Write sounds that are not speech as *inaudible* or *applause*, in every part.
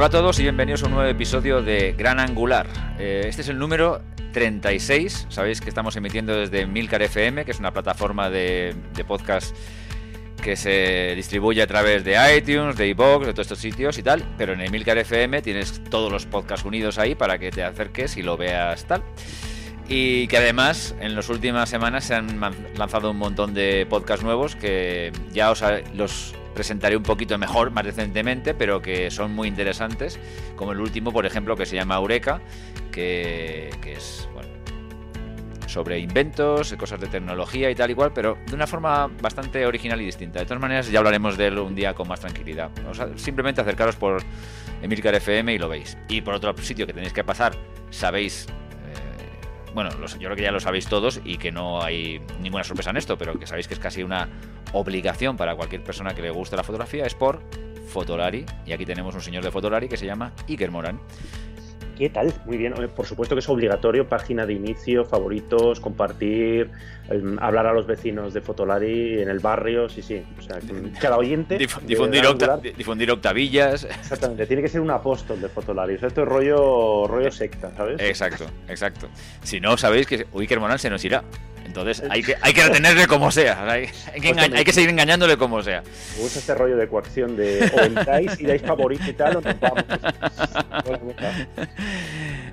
Hola a todos y bienvenidos a un nuevo episodio de Gran Angular. Eh, este es el número 36. Sabéis que estamos emitiendo desde Milcar FM, que es una plataforma de, de podcast que se distribuye a través de iTunes, de iVoox, de todos estos sitios y tal. Pero en Emilcar FM tienes todos los podcasts unidos ahí para que te acerques y lo veas tal. Y que además en las últimas semanas se han lanzado un montón de podcasts nuevos que ya os los presentaré un poquito mejor, más decentemente, pero que son muy interesantes, como el último, por ejemplo, que se llama Eureka, que, es bueno, sobre inventos, cosas de tecnología y tal igual, pero de una forma bastante original y distinta. De todas maneras, ya hablaremos de él un día con más tranquilidad. O simplemente acercaros por Emilcar FM y lo veis. Y por otro sitio que tenéis que pasar, sabéis bueno, yo creo que ya lo sabéis todos y que no hay ninguna sorpresa en esto, pero que sabéis que es casi una obligación para cualquier persona que le guste la fotografía, es por Fotolari. Y aquí tenemos un señor de Fotolari que se llama Iker Morán. ¿Qué tal? Muy bien. Por supuesto que es obligatorio, página de inicio, favoritos, compartir, hablar a los vecinos de Fotolari en el barrio, sí, sí. O sea, *laughs* cada oyente. difundir, difundir, octavillas. Exactamente, tiene que ser un apóstol de Fotolari. O sea, esto es rollo, rollo secta, ¿sabes? Exacto, exacto. Si no, sabéis que Iker Morán se nos irá. Entonces hay que, hay que retenerle como sea. Hay, que, seguir engañándole como sea. Me gusta este rollo de coacción de o entráis y dais favorito y tal, o nos vamos. *laughs*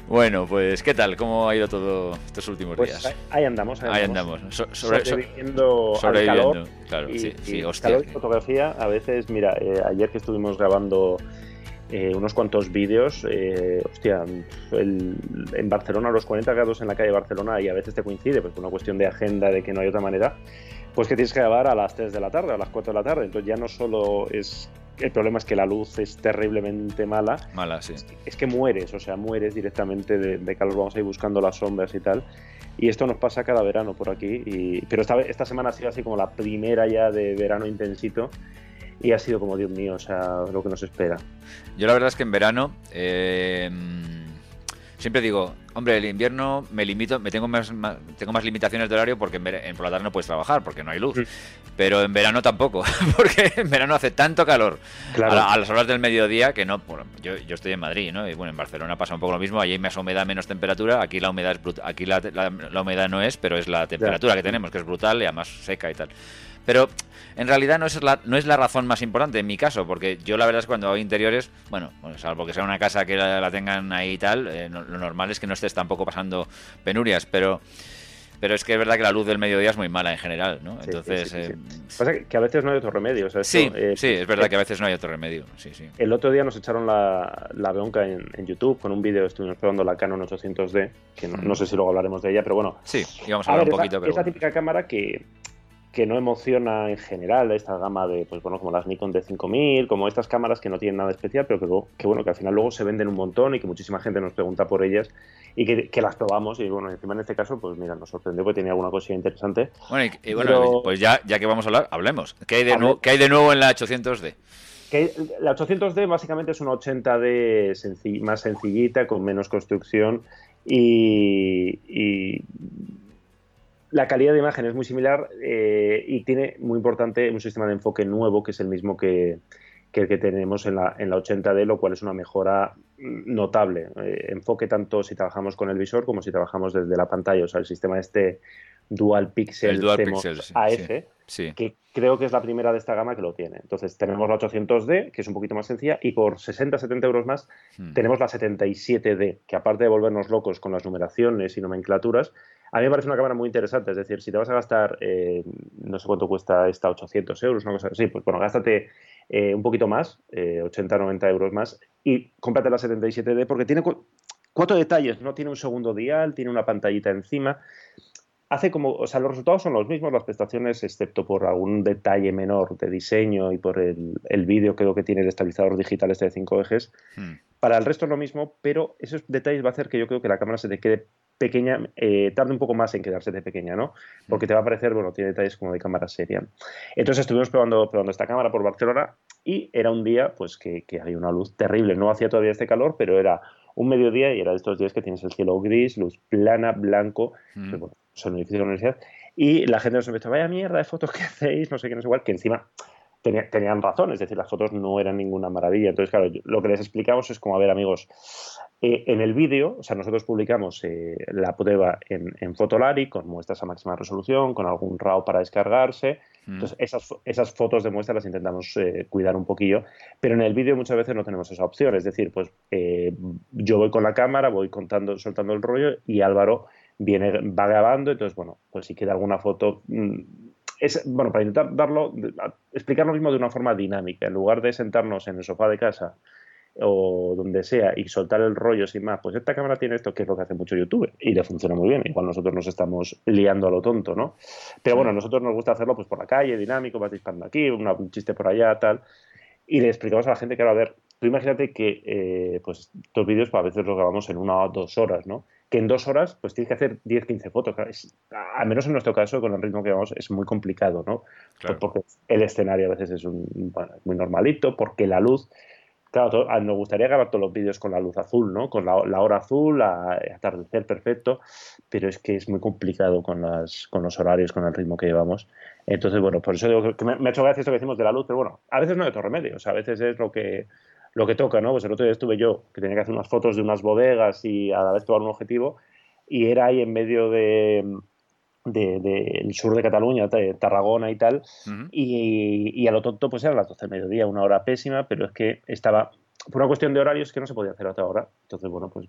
Bueno, pues ¿qué tal? ¿Cómo ha ido todo estos últimos pues días? Ahí andamos, ahí, andamos. sobreviviendo, sobreviviendo calor. Claro, y, sí, sí, hostia. Calor y fotografía, a veces, mira, eh, ayer que estuvimos grabando eh, unos cuantos vídeos. Eh, hostia, en Barcelona, los 40 grados en la calle de Barcelona, y a veces te coincide, pues por una cuestión de agenda, de que no hay otra manera, pues que tienes que grabar a las 3 de la tarde, a las 4 de la tarde. Entonces ya no solo es. El problema es que la luz es terriblemente mala. Mala, sí. Es, que mueres, o sea, mueres directamente de, calor. Vamos a ir buscando las sombras y tal. Y esto nos pasa cada verano por aquí. Y, pero esta, esta semana ha sido así como la primera ya de verano intensito y ha sido como, Dios mío, o sea, lo que nos espera. Yo la verdad es que en verano eh, siempre digo, hombre, el invierno me limito, me tengo más, tengo más limitaciones de horario porque en, por la tarde no puedes trabajar porque no hay luz. Mm. Pero en verano tampoco, *laughs* porque en verano hace tanto calor a, las horas del mediodía que no. yo, yo, estoy en Madrid, ¿no? Y bueno, en Barcelona pasa un poco lo mismo. Allí hay más humedad, menos temperatura. Aquí la humedad es aquí la, la, humedad no es, pero es la temperatura que tenemos, que es brutal y además seca y tal. Pero en realidad no es, la, no es la razón más importante en mi caso, porque yo la verdad es que cuando hago interiores, bueno, salvo que sea una casa que la, tengan ahí y tal, eh, lo normal es que no estés tampoco pasando penurias, pero pero es que es verdad que la luz del mediodía es muy mala en general, ¿no? Entonces. Eh, Pasa que a veces no hay otro remedio. sí, eh, sí, es verdad que a veces no hay otro remedio. Sí, sí. El otro día nos echaron la, la bronca en, YouTube con un vídeo, estuvimos probando la Canon 800D, que no, sé si luego hablaremos de ella, pero bueno. Sí, íbamos a hablar un poquito. pero es la típica cámara que, que no emociona en general esta gama de, pues bueno, como las Nikon D5000, como estas cámaras que no tienen nada especial, pero que, que bueno, que al final luego se venden un montón y que muchísima gente nos pregunta por ellas y que, las probamos y bueno, encima en este caso, pues mira, nos sorprendió porque tenía alguna cosilla interesante. Bueno, y, bueno, pues ya, ya que vamos a hablar, hablemos. ¿Qué hay de, nuevo, ¿qué hay de nuevo en la 800D? Que la 800D básicamente es una 80D más sencillita, con menos construcción y, y la calidad de imagen es muy similar eh, y tiene, muy importante, un sistema de enfoque nuevo que es el mismo que, el que tenemos en la, en la 80D, lo cual es una mejora notable. Eh, enfoque tanto si trabajamos con el visor como si trabajamos desde la pantalla. O sea, el sistema este Dual Pixel, Dual AF, que creo que es la primera de esta gama que lo tiene. Entonces tenemos la 800D, que es un poquito más sencilla, y por 60-70 euros más hmm. tenemos la 77D, que aparte de volvernos locos con las numeraciones y nomenclaturas, a mí me parece una cámara muy interesante. Es decir, si te vas a gastar, eh, no sé cuánto cuesta esta, 800 euros, una cosa así, pues bueno, gástate eh, un poquito más, 80-90 eh, euros más, y cómprate la 77D porque tiene cuatro detalles, ¿no? Tiene un segundo dial, tiene una pantallita encima hace como, o sea, los resultados son los mismos, las prestaciones, excepto por algún detalle menor de diseño y por el, el vídeo creo que tiene el estabilizador digital este de 5 ejes. Hmm. Para el resto es lo mismo, pero esos detalles va a hacer que yo creo que la cámara se te quede pequeña, eh, tarde un poco más en quedarse de pequeña, ¿no? Hmm. Porque te va a parecer, bueno, tiene detalles como de cámara seria. Entonces estuvimos probando, probando esta cámara por Barcelona y era un día, pues, que, que había una luz terrible. No hacía todavía este calor, pero era un mediodía y era de estos días que tienes el cielo gris, luz plana, blanco, mm. Pues, son edificios de la universidad, y la gente nos empezó, vaya mierda de fotos que *laughs* hacéis, no sé qué, no sé igual, que encima tenían razón, es decir, las fotos no eran ninguna maravilla. Entonces, claro, lo que les explicamos es como, a ver, amigos, eh, en el vídeo, o sea, nosotros publicamos eh, la prueba en, en, Fotolari con muestras a máxima resolución, con algún RAW para descargarse. Mm. Entonces, esas, esas, fotos de muestra las intentamos eh, cuidar un poquillo, pero en el vídeo muchas veces no tenemos esa opción. Es decir, pues yo voy con la cámara, voy contando, soltando el rollo y Álvaro viene, va grabando. Entonces, bueno, pues si queda alguna foto. Mm, es, bueno, para intentar darlo, explicar lo mismo de una forma dinámica, en lugar de sentarnos en el sofá de casa o donde sea y soltar el rollo sin más, pues esta cámara tiene esto, que es lo que hace mucho YouTube y le funciona muy bien. Igual nosotros nos estamos liando a lo tonto, ¿no? Pero bueno, a nosotros nos gusta hacerlo pues por la calle, dinámico, vas disparando aquí, un chiste por allá, tal. Y le explicamos a la gente que, a ver, tú imagínate que eh, pues estos vídeos pues, a veces los grabamos en una o dos horas, ¿no? Que en dos horas pues tienes que hacer 10, 15 fotos. al menos en nuestro caso, con el ritmo que vamos, es muy complicado, ¿no? Pues porque el escenario a veces es un, muy normalito, porque la luz Claro, nos gustaría grabar todos los vídeos con la luz azul, ¿no? Con la, hora azul, a, atardecer perfecto, pero es que es muy complicado con, las, con los horarios, con el ritmo que llevamos. Entonces, bueno, por eso digo que me, ha hecho gracia esto que decimos de la luz, pero bueno, a veces no hay otro remedio, o sea, a veces es lo que, lo que toca, ¿no? Pues el otro día estuve yo, que tenía que hacer unas fotos de unas bodegas y a la vez tomar un objetivo, y era ahí en medio de del sur de Cataluña, de Tarragona y tal, y, y, a lo tonto pues eran las 12 del mediodía, una hora pésima, pero es que estaba, por una cuestión de horarios que no se podía hacer hasta ahora. Entonces, bueno, pues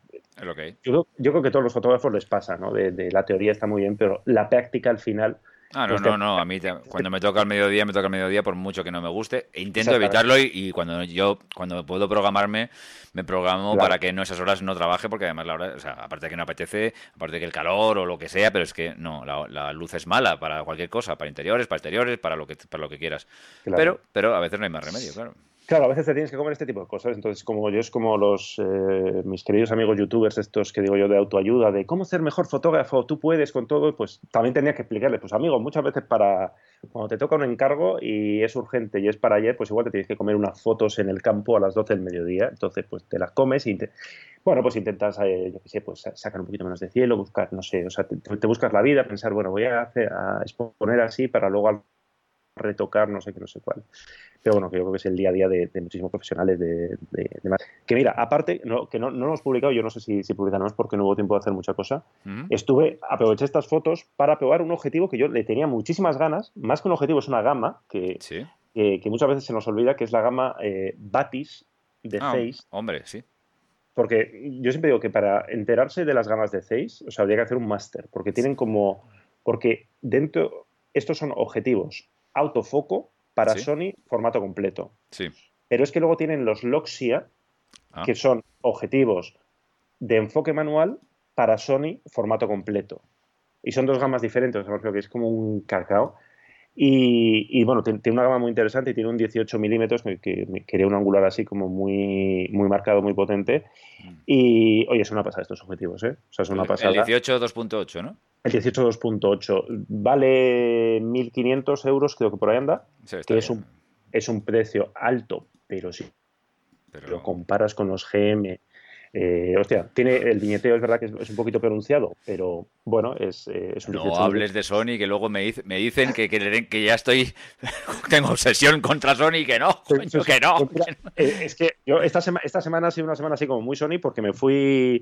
yo, yo, creo que a todos los fotógrafos les pasa, ¿no? de, la teoría está muy bien, pero la práctica al final Ah, no, no, no. A mí cuando me toca el mediodía, me toca el mediodía por mucho que no me guste. E intento evitarlo y, cuando yo, cuando puedo programarme, me programo para que en esas horas no trabaje porque además la hora, o sea, aparte de que no apetece, aparte de que el calor o lo que sea, pero es que no, la, luz es mala para cualquier cosa, para interiores, para exteriores, para lo que, para lo que quieras. Pero, pero a veces no hay más remedio, claro. Claro, a veces te tienes que comer este tipo de cosas. Entonces, como yo es como los eh, mis queridos amigos youtubers, estos que digo yo de autoayuda, de cómo ser mejor fotógrafo, tú puedes con todo, pues también tenía que explicarles, pues amigo, muchas veces para cuando te toca un encargo y es urgente y es para ayer, pues igual te tienes que comer unas fotos en el campo a las 12 del mediodía. Entonces, pues te las comes y bueno, pues intentas, eh, yo qué sé, pues sacar un poquito menos de cielo, buscar, no sé, o sea, te, buscas la vida, pensar, bueno, voy a, hacer, a exponer así para luego retocar, no sé qué, no sé cuál. Pero bueno, creo que es el día a día de, muchísimos profesionales de, Que mira, aparte, que no, no, lo hemos publicado, yo no sé si, si publicamos porque no hubo tiempo de hacer mucha cosa, estuve, aproveché estas fotos para probar un objetivo que yo le tenía muchísimas ganas, más que un objetivo es una gama que, que, muchas veces se nos olvida, que es la gama eh, Batis de ah, Hombre, sí. Porque yo siempre digo que para enterarse de las gamas de Zeiss, o sea, habría que hacer un máster, porque tienen como... Porque dentro, estos son objetivos autofoco para Sony formato completo. Sí. Pero es que luego tienen los Loxia, ah. que son objetivos de enfoque manual para Sony formato completo. Y son dos gamas diferentes, creo que es como un cacao. Y, bueno, tiene, una gama muy interesante y tiene un 18 milímetros que, quería un angular así como muy, muy marcado, muy potente. Mm. Y oye, es una pasada estos objetivos, ¿eh? O sea, es una pasada. El 18 2.8, ¿no? El 18 2.8. Vale 1.500 euros, creo que por ahí anda. que es un, es un precio alto, pero sí. Pero... Lo comparas con los GM, eh, hostia, tiene el viñeteo, es verdad que es, un poquito pronunciado, pero bueno, es, eh, un No hables de Sony, que luego me, me dicen que, que, ya estoy. *laughs* tengo obsesión contra Sony, que no, que no. Eh, es que yo esta, esta semana ha sido una semana así como muy Sony, porque me fui.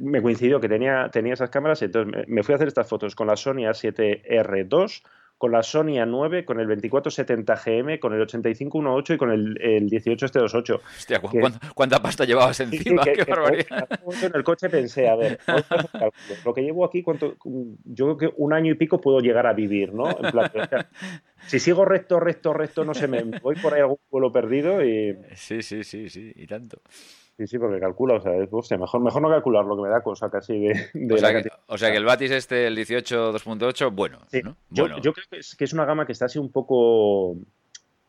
Me coincidió que tenía, tenía esas cámaras, entonces me fui a hacer estas fotos con la Sony A7R2 con la Sony A9, con el 2470 GM, con el 8518 y con el, el 1828. Hostia, ¿cuánta, pasta llevabas encima? *laughs* ¡Qué barbaridad! En el coche pensé, a ver, lo que llevo aquí, ¿cuánto, yo creo que un año y pico puedo llegar a vivir, ¿no? En plan, si sigo recto, recto, recto, no sé, me voy por ahí algún pueblo perdido y... Sí, sí, sí, sí, y tanto. Sí, sí, porque calcula, o sea, mejor, mejor no calcular lo que me da cosa casi de, o, sea que, o, sea que, el Batis este, el 18 2.8, bueno, Yo, yo, creo que es, que es una gama que está así un poco...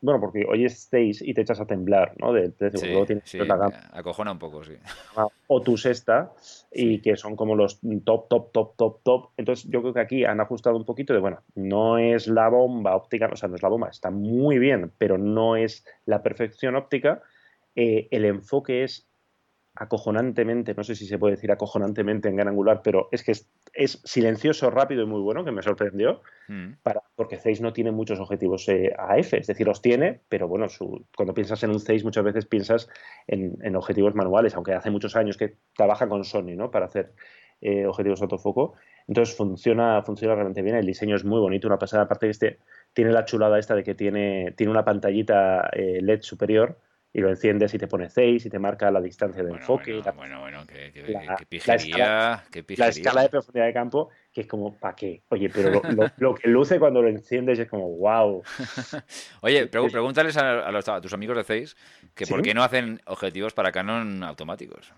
Bueno, porque hoy estéis y te echas a temblar, ¿no? Del precio. Sí, tienes sí, la gama. acojona un poco, sí. Otus esta, y que son como los top, top, top, top, top. Entonces yo creo que aquí han ajustado un poquito de, bueno, no es la bomba óptica, o sea, no es la bomba, está muy bien, pero no es la perfección óptica. Eh, el enfoque es acojonantemente, no sé si se puede decir acojonantemente en gran angular, pero es que es, silencioso, rápido y muy bueno, que me sorprendió, mm. para, porque Zeiss no tiene muchos objetivos eh, AF, es decir, los tiene, pero bueno, cuando piensas en un Zeiss muchas veces piensas en, objetivos manuales, aunque hace muchos años que trabaja con Sony, ¿no? Para hacer eh, objetivos autofoco. Entonces funciona, funciona realmente bien, el diseño es muy bonito, una pasada, aparte que este tiene la chulada esta de que tiene, tiene una pantallita eh, LED superior, y lo enciendes y te pone 6 y te marca la distancia de enfoque. Bueno, bueno, que, pijería, la escala, de profundidad de campo, que es como, ¿para qué? Oye, pero *laughs* lo, que luce cuando lo enciendes es como, wow. *laughs* Oye, pregúntales a, tus amigos de 6 que por qué no hacen objetivos para Canon automáticos.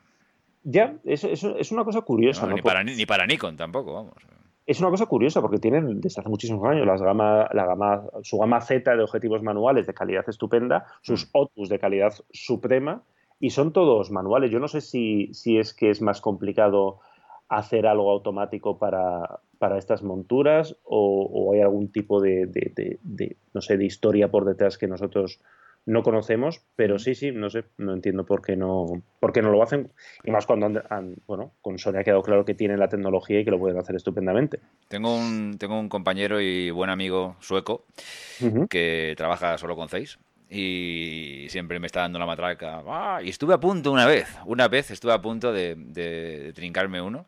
Ya, eso, es una cosa curiosa. ni, para, ni para Nikon tampoco, vamos es una cosa curiosa porque tienen desde hace muchísimos años las gama, la gama, su gama Z de objetivos manuales de calidad estupenda, sus mm. Otus de calidad suprema y son todos manuales. Yo no sé si, si es que es más complicado hacer algo automático para, para estas monturas o, hay algún tipo de, de, no sé, de historia por detrás que nosotros no conocemos, pero sí, sí, no sé, no entiendo por qué no, por qué no lo hacen. Y más cuando han, bueno, con Sony ha quedado claro que tienen la tecnología y que lo pueden hacer estupendamente. Tengo un, tengo un compañero y buen amigo sueco que trabaja solo con Zeiss y siempre me está dando la matraca. Ah, y estuve a punto una vez, una vez estuve a punto de, de trincarme uno.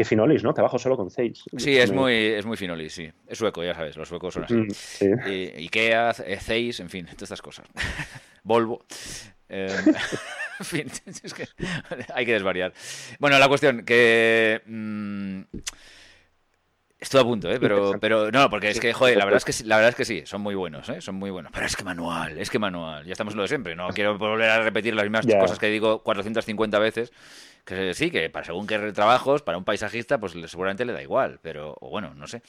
Que Finolis, ¿no? Trabajo solo con Zeiss. Sí, es muy, es muy Finolis, sí. Es sueco, ya sabes, los suecos son así. Mm, Ikea, Zeiss, en fin, todas estas cosas. *laughs* Volvo. Eh, *laughs* en fin, *laughs* es que hay que desvariar. Bueno, la cuestión, que... Mm, Estoy a punto, ¿eh? pero, pero no, porque es que, joder, la verdad es que, sí, la verdad es que sí, son muy buenos, ¿eh? son muy buenos. Pero es que manual, es que manual, ya estamos en lo de siempre, no quiero volver a repetir las mismas cosas que digo 450 veces que sí, que para según qué trabajos, para un paisajista, pues seguramente le da igual, pero, o bueno, no sé.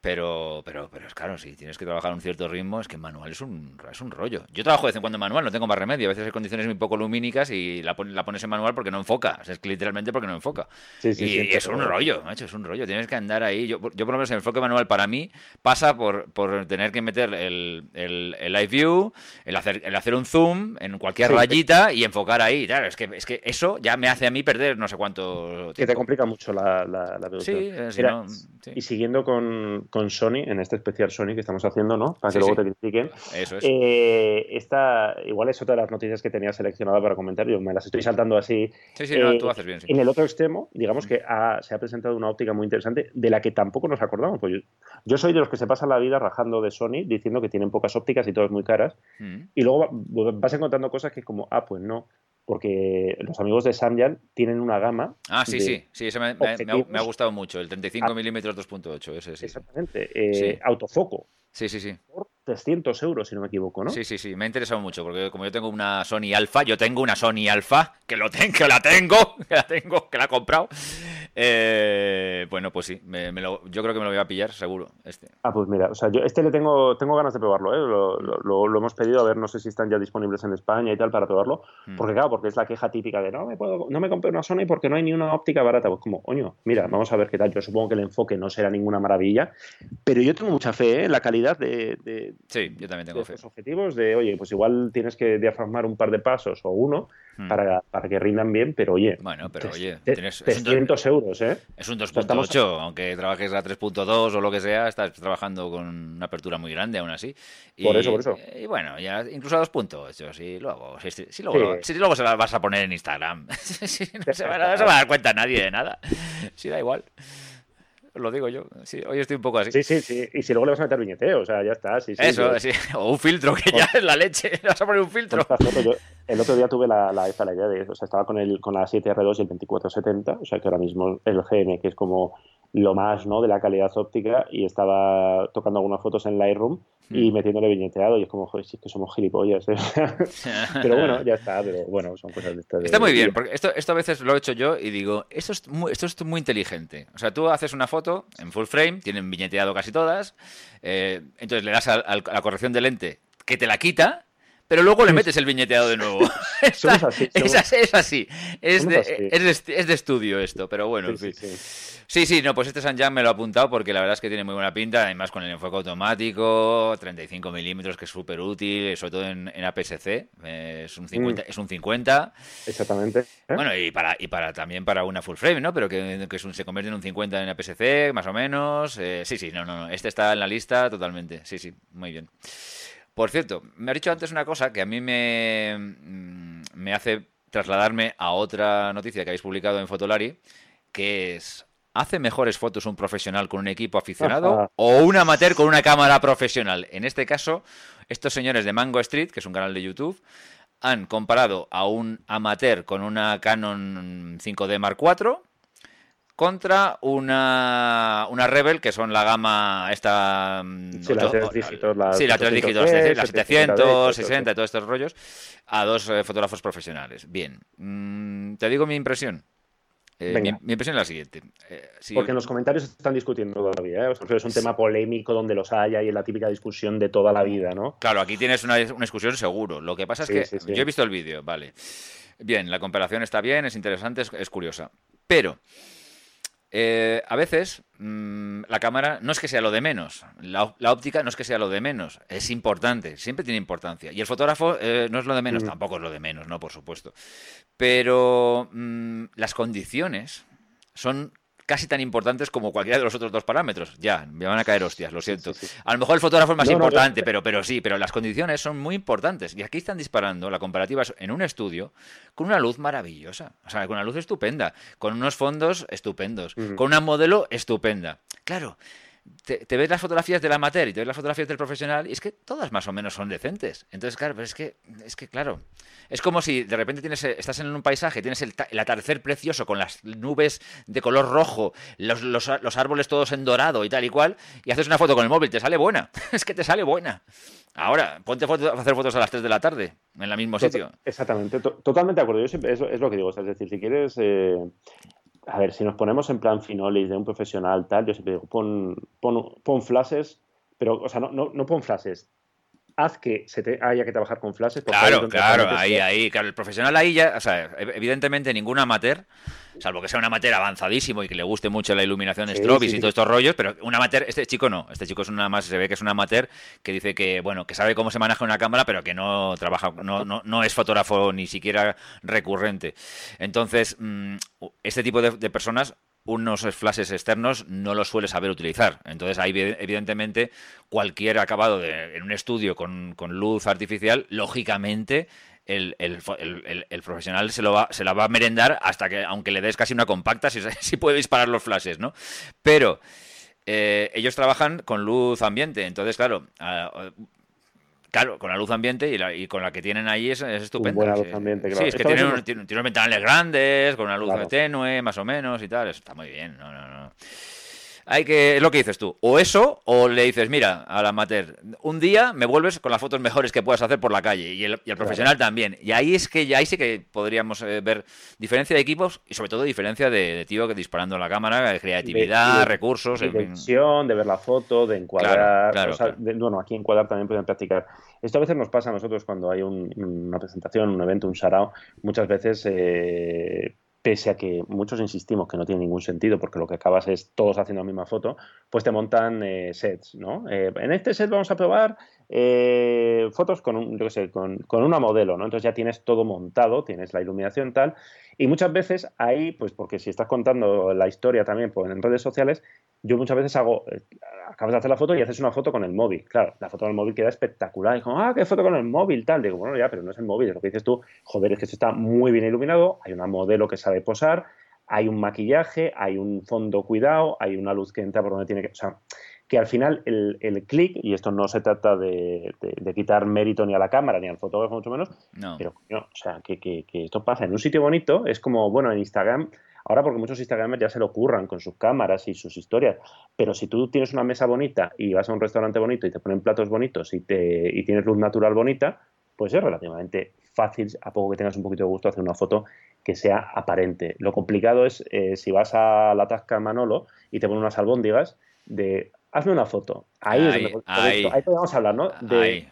Pero, pero, pero es claro, si tienes que trabajar a un cierto ritmo, es que manual es un, es un rollo. Yo trabajo de vez en cuando en manual, no tengo más remedio. A veces hay condiciones muy poco lumínicas y la, la pones en manual porque no enfoca. es que literalmente porque no enfoca. y, es un rollo, macho, es un rollo. Tienes que andar ahí. Yo, yo por lo menos el enfoque manual para mí pasa por, por tener que meter el, el, el live view, el hacer, el hacer un zoom en cualquier rayita y enfocar ahí. Claro, es que, es que eso ya me hace a mí perder no sé cuánto. Que te complica mucho la, la, producción. Sí, Y siguiendo con, con, Sony, en este especial Sony que estamos haciendo, ¿no? Para que luego te critiquen. Eso es. Eh, esta, igual es otra de las noticias que tenía seleccionada para comentar. Yo me las estoy saltando así. Sí, sí, no, eh, tú haces bien. En el otro extremo, digamos que se ha presentado una óptica muy interesante de la que tampoco nos acordamos. Pues yo, soy de los que se pasan la vida rajando de Sony diciendo que tienen pocas ópticas y todas muy caras. Mm. Y luego vas encontrando cosas que, como, ah, pues no porque los amigos de Samyang tienen una gama. Ah, sí, sí, sí, ese me, ha, gustado mucho, el 35 milímetros 2.8, ese sí. Exactamente, eh, autofoco. Sí, sí, sí. 300 euros, si no me equivoco, ¿no? Sí, sí, sí, me ha interesado mucho, porque como yo tengo una Sony Alpha, yo tengo una Sony Alpha, que, lo tengo, que la tengo, *laughs* que la tengo, que la he comprado. Eh, bueno, pues sí, me, lo, yo creo que me lo voy a pillar, seguro. Este. Ah, pues mira, o sea, yo este le tengo, tengo ganas de probarlo, ¿eh? Lo, lo, hemos pedido, a ver, no sé si están ya disponibles en España y tal para probarlo, mm. porque claro, porque es la queja típica de no me puedo, no me compré una Sony porque no hay ni una óptica barata. Pues como, coño, mira, vamos a ver qué tal. Yo supongo que el enfoque no será ninguna maravilla, pero yo tengo mucha fe ¿eh? en la calidad de, sí, yo también tengo fe. Los objetivos de, oye, pues igual tienes que diafragmar un par de pasos o uno hmm. para, para, que rindan bien, pero oye. Bueno, pero oye, tienes, 300 euros, ¿eh? Es un 2.8, aunque trabajes a 3.2 o lo que sea, estás trabajando con una apertura muy grande aún así. Y, por eso, por eso. Y bueno, ya incluso a 2.8, si luego, si, si, luego, si luego se las vas a poner en Instagram, *laughs* no, se va, no se va a dar cuenta nadie de nada. Si da igual lo digo yo. Sí, hoy estoy un poco así. Sí, sí, sí. Y si luego le vas a meter viñeteo, o sea, ya está. Sí, sí, Eso, sí. *laughs* O un filtro, que ya es la leche. Le *laughs* vas a poner un filtro. el otro día tuve la, la, esa, la idea de, o sea, estaba con, el, con la 7R2 y el 2470, o sea, que ahora mismo el GM, que es como lo más ¿no? de la calidad óptica y estaba tocando algunas fotos en Lightroom y mm. metiéndole viñeteado y es como, joder, si es que somos gilipollas. ¿eh? *laughs* pero bueno, ya está, pero bueno, son cosas de estas. Está muy bien, porque esto, esto a veces lo he hecho yo y digo, esto es, muy, esto es muy inteligente. O sea, tú haces una foto en full frame, tienen viñeteado casi todas, eh, entonces le das a, la corrección de lente que te la quita pero luego le metes el viñeteado de nuevo. *laughs* es, así, es, así, es, de, estudio esto, pero bueno, en fin. Sí, sí, no, pues este Sanjang me lo ha apuntado porque la verdad es que tiene muy buena pinta, además con el enfoque automático, 35 milímetros, que es súper útil, sobre todo en, en APS-C, eh, es, un 50, mm. es un 50. Exactamente. ¿eh? Bueno, y para y para también para una full frame, ¿no? Pero que, que se convierte en un 50 en APS-C, más o menos. Eh, sí, sí, no, no, no, este está en la lista totalmente, sí, sí, muy bien. Por cierto, me ha dicho antes una cosa que a mí me, mm, me hace trasladarme a otra noticia que habéis publicado en Fotolari, que es ¿Hace mejores fotos un profesional con un equipo aficionado o un amateur con una cámara profesional? En este caso, estos señores de Mango Street, que es un canal de YouTube, han comparado a un amateur con una Canon 5D Mark IV contra una, una Rebel, que son la gama esta... Mm, sí, la 3 dígitos, la, sí, la 3 dígitos, la 700, 60 y todos estos rollos, a dos eh, fotógrafos profesionales. Bien, mm, te digo mi impresión. Eh, mi, impresión es la siguiente. Eh, Porque en los comentarios están discutiendo todavía. ¿eh? es un tema polémico donde los haya y es la típica discusión de toda la vida, ¿no? Claro, aquí tienes una, discusión seguro. Lo que pasa es que yo he visto el vídeo, vale. Bien, la comparación está bien, es interesante, es curiosa. Pero eh, a veces mm, la cámara no es que sea lo de menos, la, óptica no es que sea lo de menos, es importante, siempre tiene importancia. Y el fotógrafo eh, no es lo de menos, mm. tampoco es lo de menos, ¿no? Por supuesto. Pero mm, las condiciones son casi tan importantes como cualquiera de los otros dos parámetros. Ya, me van a caer hostias, lo siento. A lo mejor el fotógrafo es más importante, pero, pero sí, pero las condiciones son muy importantes. Y aquí están disparando la comparativa en un estudio con una luz maravillosa. O sea, con una luz estupenda, con unos fondos estupendos, con una modelo estupenda. Claro, te, ves las fotografías del amateur y te ves las fotografías del profesional y es que todas más o menos son decentes. Entonces, claro, pero es que, es que claro, es como si de repente tienes, estás en un paisaje, tienes el, atardecer precioso con las nubes de color rojo, los, los, árboles todos en dorado y tal y cual, y haces una foto con el móvil, te sale buena. *laughs* es que te sale buena. Ahora, ponte a hacer fotos a las 3 de la tarde, en el mismo sitio. Exactamente, totalmente de acuerdo. Yo siempre, es, es, lo que digo, es decir, si quieres eh, a ver, si nos ponemos en plan finolis de un profesional, tal, yo siempre digo, pon, pon, pon flashes, pero, o sea, no, no, no pon flashes, haz que se te haya que trabajar con flashes. Claro, claro, ahí, ahí, claro, el profesional ahí ya, o sea, evidentemente ningún amateur, salvo que sea un amateur avanzadísimo y que le guste mucho la iluminación de strobis y todos estos rollos, pero un amateur, este chico no, este chico es una más, se ve que es un amateur que dice que, bueno, que sabe cómo se maneja una cámara, pero que no trabaja, no, no, no es fotógrafo ni siquiera recurrente. Entonces, mm, este tipo de personas unos flashes externos no los suele saber utilizar. Entonces, ahí, evidentemente, cualquier acabado en un estudio con, luz artificial, lógicamente, el, profesional se, lo va, se la va a merendar hasta que, aunque le des casi una compacta, si, *laughs* puede disparar los flashes, ¿no? Pero eh, ellos trabajan con luz ambiente, entonces, claro, Claro, con la luz ambiente y, la, y con la que tienen ahí es, es estupendo. Buena luz ambiente, claro. Sí, es que tienen, unos ventanales grandes, con una luz tenue, más o menos y tal. Eso está muy bien. No, no, no hay que, es lo que dices tú, o eso, o le dices, mira, al amateur, un día me vuelves con las fotos mejores que puedas hacer por la calle, y el, profesional también. Y ahí es que ya ahí sí que podríamos eh, ver diferencia de equipos y sobre todo diferencia de, tío que disparando la cámara, de creatividad, recursos. De de ver la foto, de encuadrar. bueno, aquí encuadrar también pueden practicar. Esto a veces nos pasa a nosotros cuando hay una presentación, un evento, un sarao, muchas veces eh, pese a que muchos insistimos que no tiene ningún sentido porque lo que acabas es todos haciendo la misma foto, pues te montan eh, sets, ¿no? Eh, en este set vamos a probar eh, fotos con, un, con, con, una modelo, ¿no? Entonces ya tienes todo montado, tienes la iluminación tal, y muchas veces ahí, pues porque si estás contando la historia también pues, en redes sociales, yo muchas veces hago, eh, acabas de hacer la foto y haces una foto con el móvil. Claro, la foto con el móvil queda espectacular. Y como, ah, qué foto con el móvil, tal. Digo, bueno, ya, pero no es el móvil, es lo que dices tú. Joder, es que esto está muy bien iluminado, hay una modelo que sabe posar, hay un maquillaje, hay un fondo cuidado, hay una luz que entra por donde tiene que. O sea, que al final el, el clic, y esto no se trata de, de, quitar mérito ni a la cámara ni al fotógrafo, mucho menos, no. pero o sea, que, que, que esto pasa en un sitio bonito, es como, bueno, en Instagram Ahora porque muchos Instagramers ya se lo ocurran con sus cámaras y sus historias, pero si tú tienes una mesa bonita y vas a un restaurante bonito y te ponen platos bonitos y, te, y tienes luz natural bonita, pues es relativamente fácil, a poco que tengas un poquito de gusto, hacer una foto que sea aparente. Lo complicado es eh, si vas a la Tasca Manolo y te ponen unas albóndigas, de hazme una foto. Ahí, es donde, ahí. ahí podemos hablar, ¿no? De,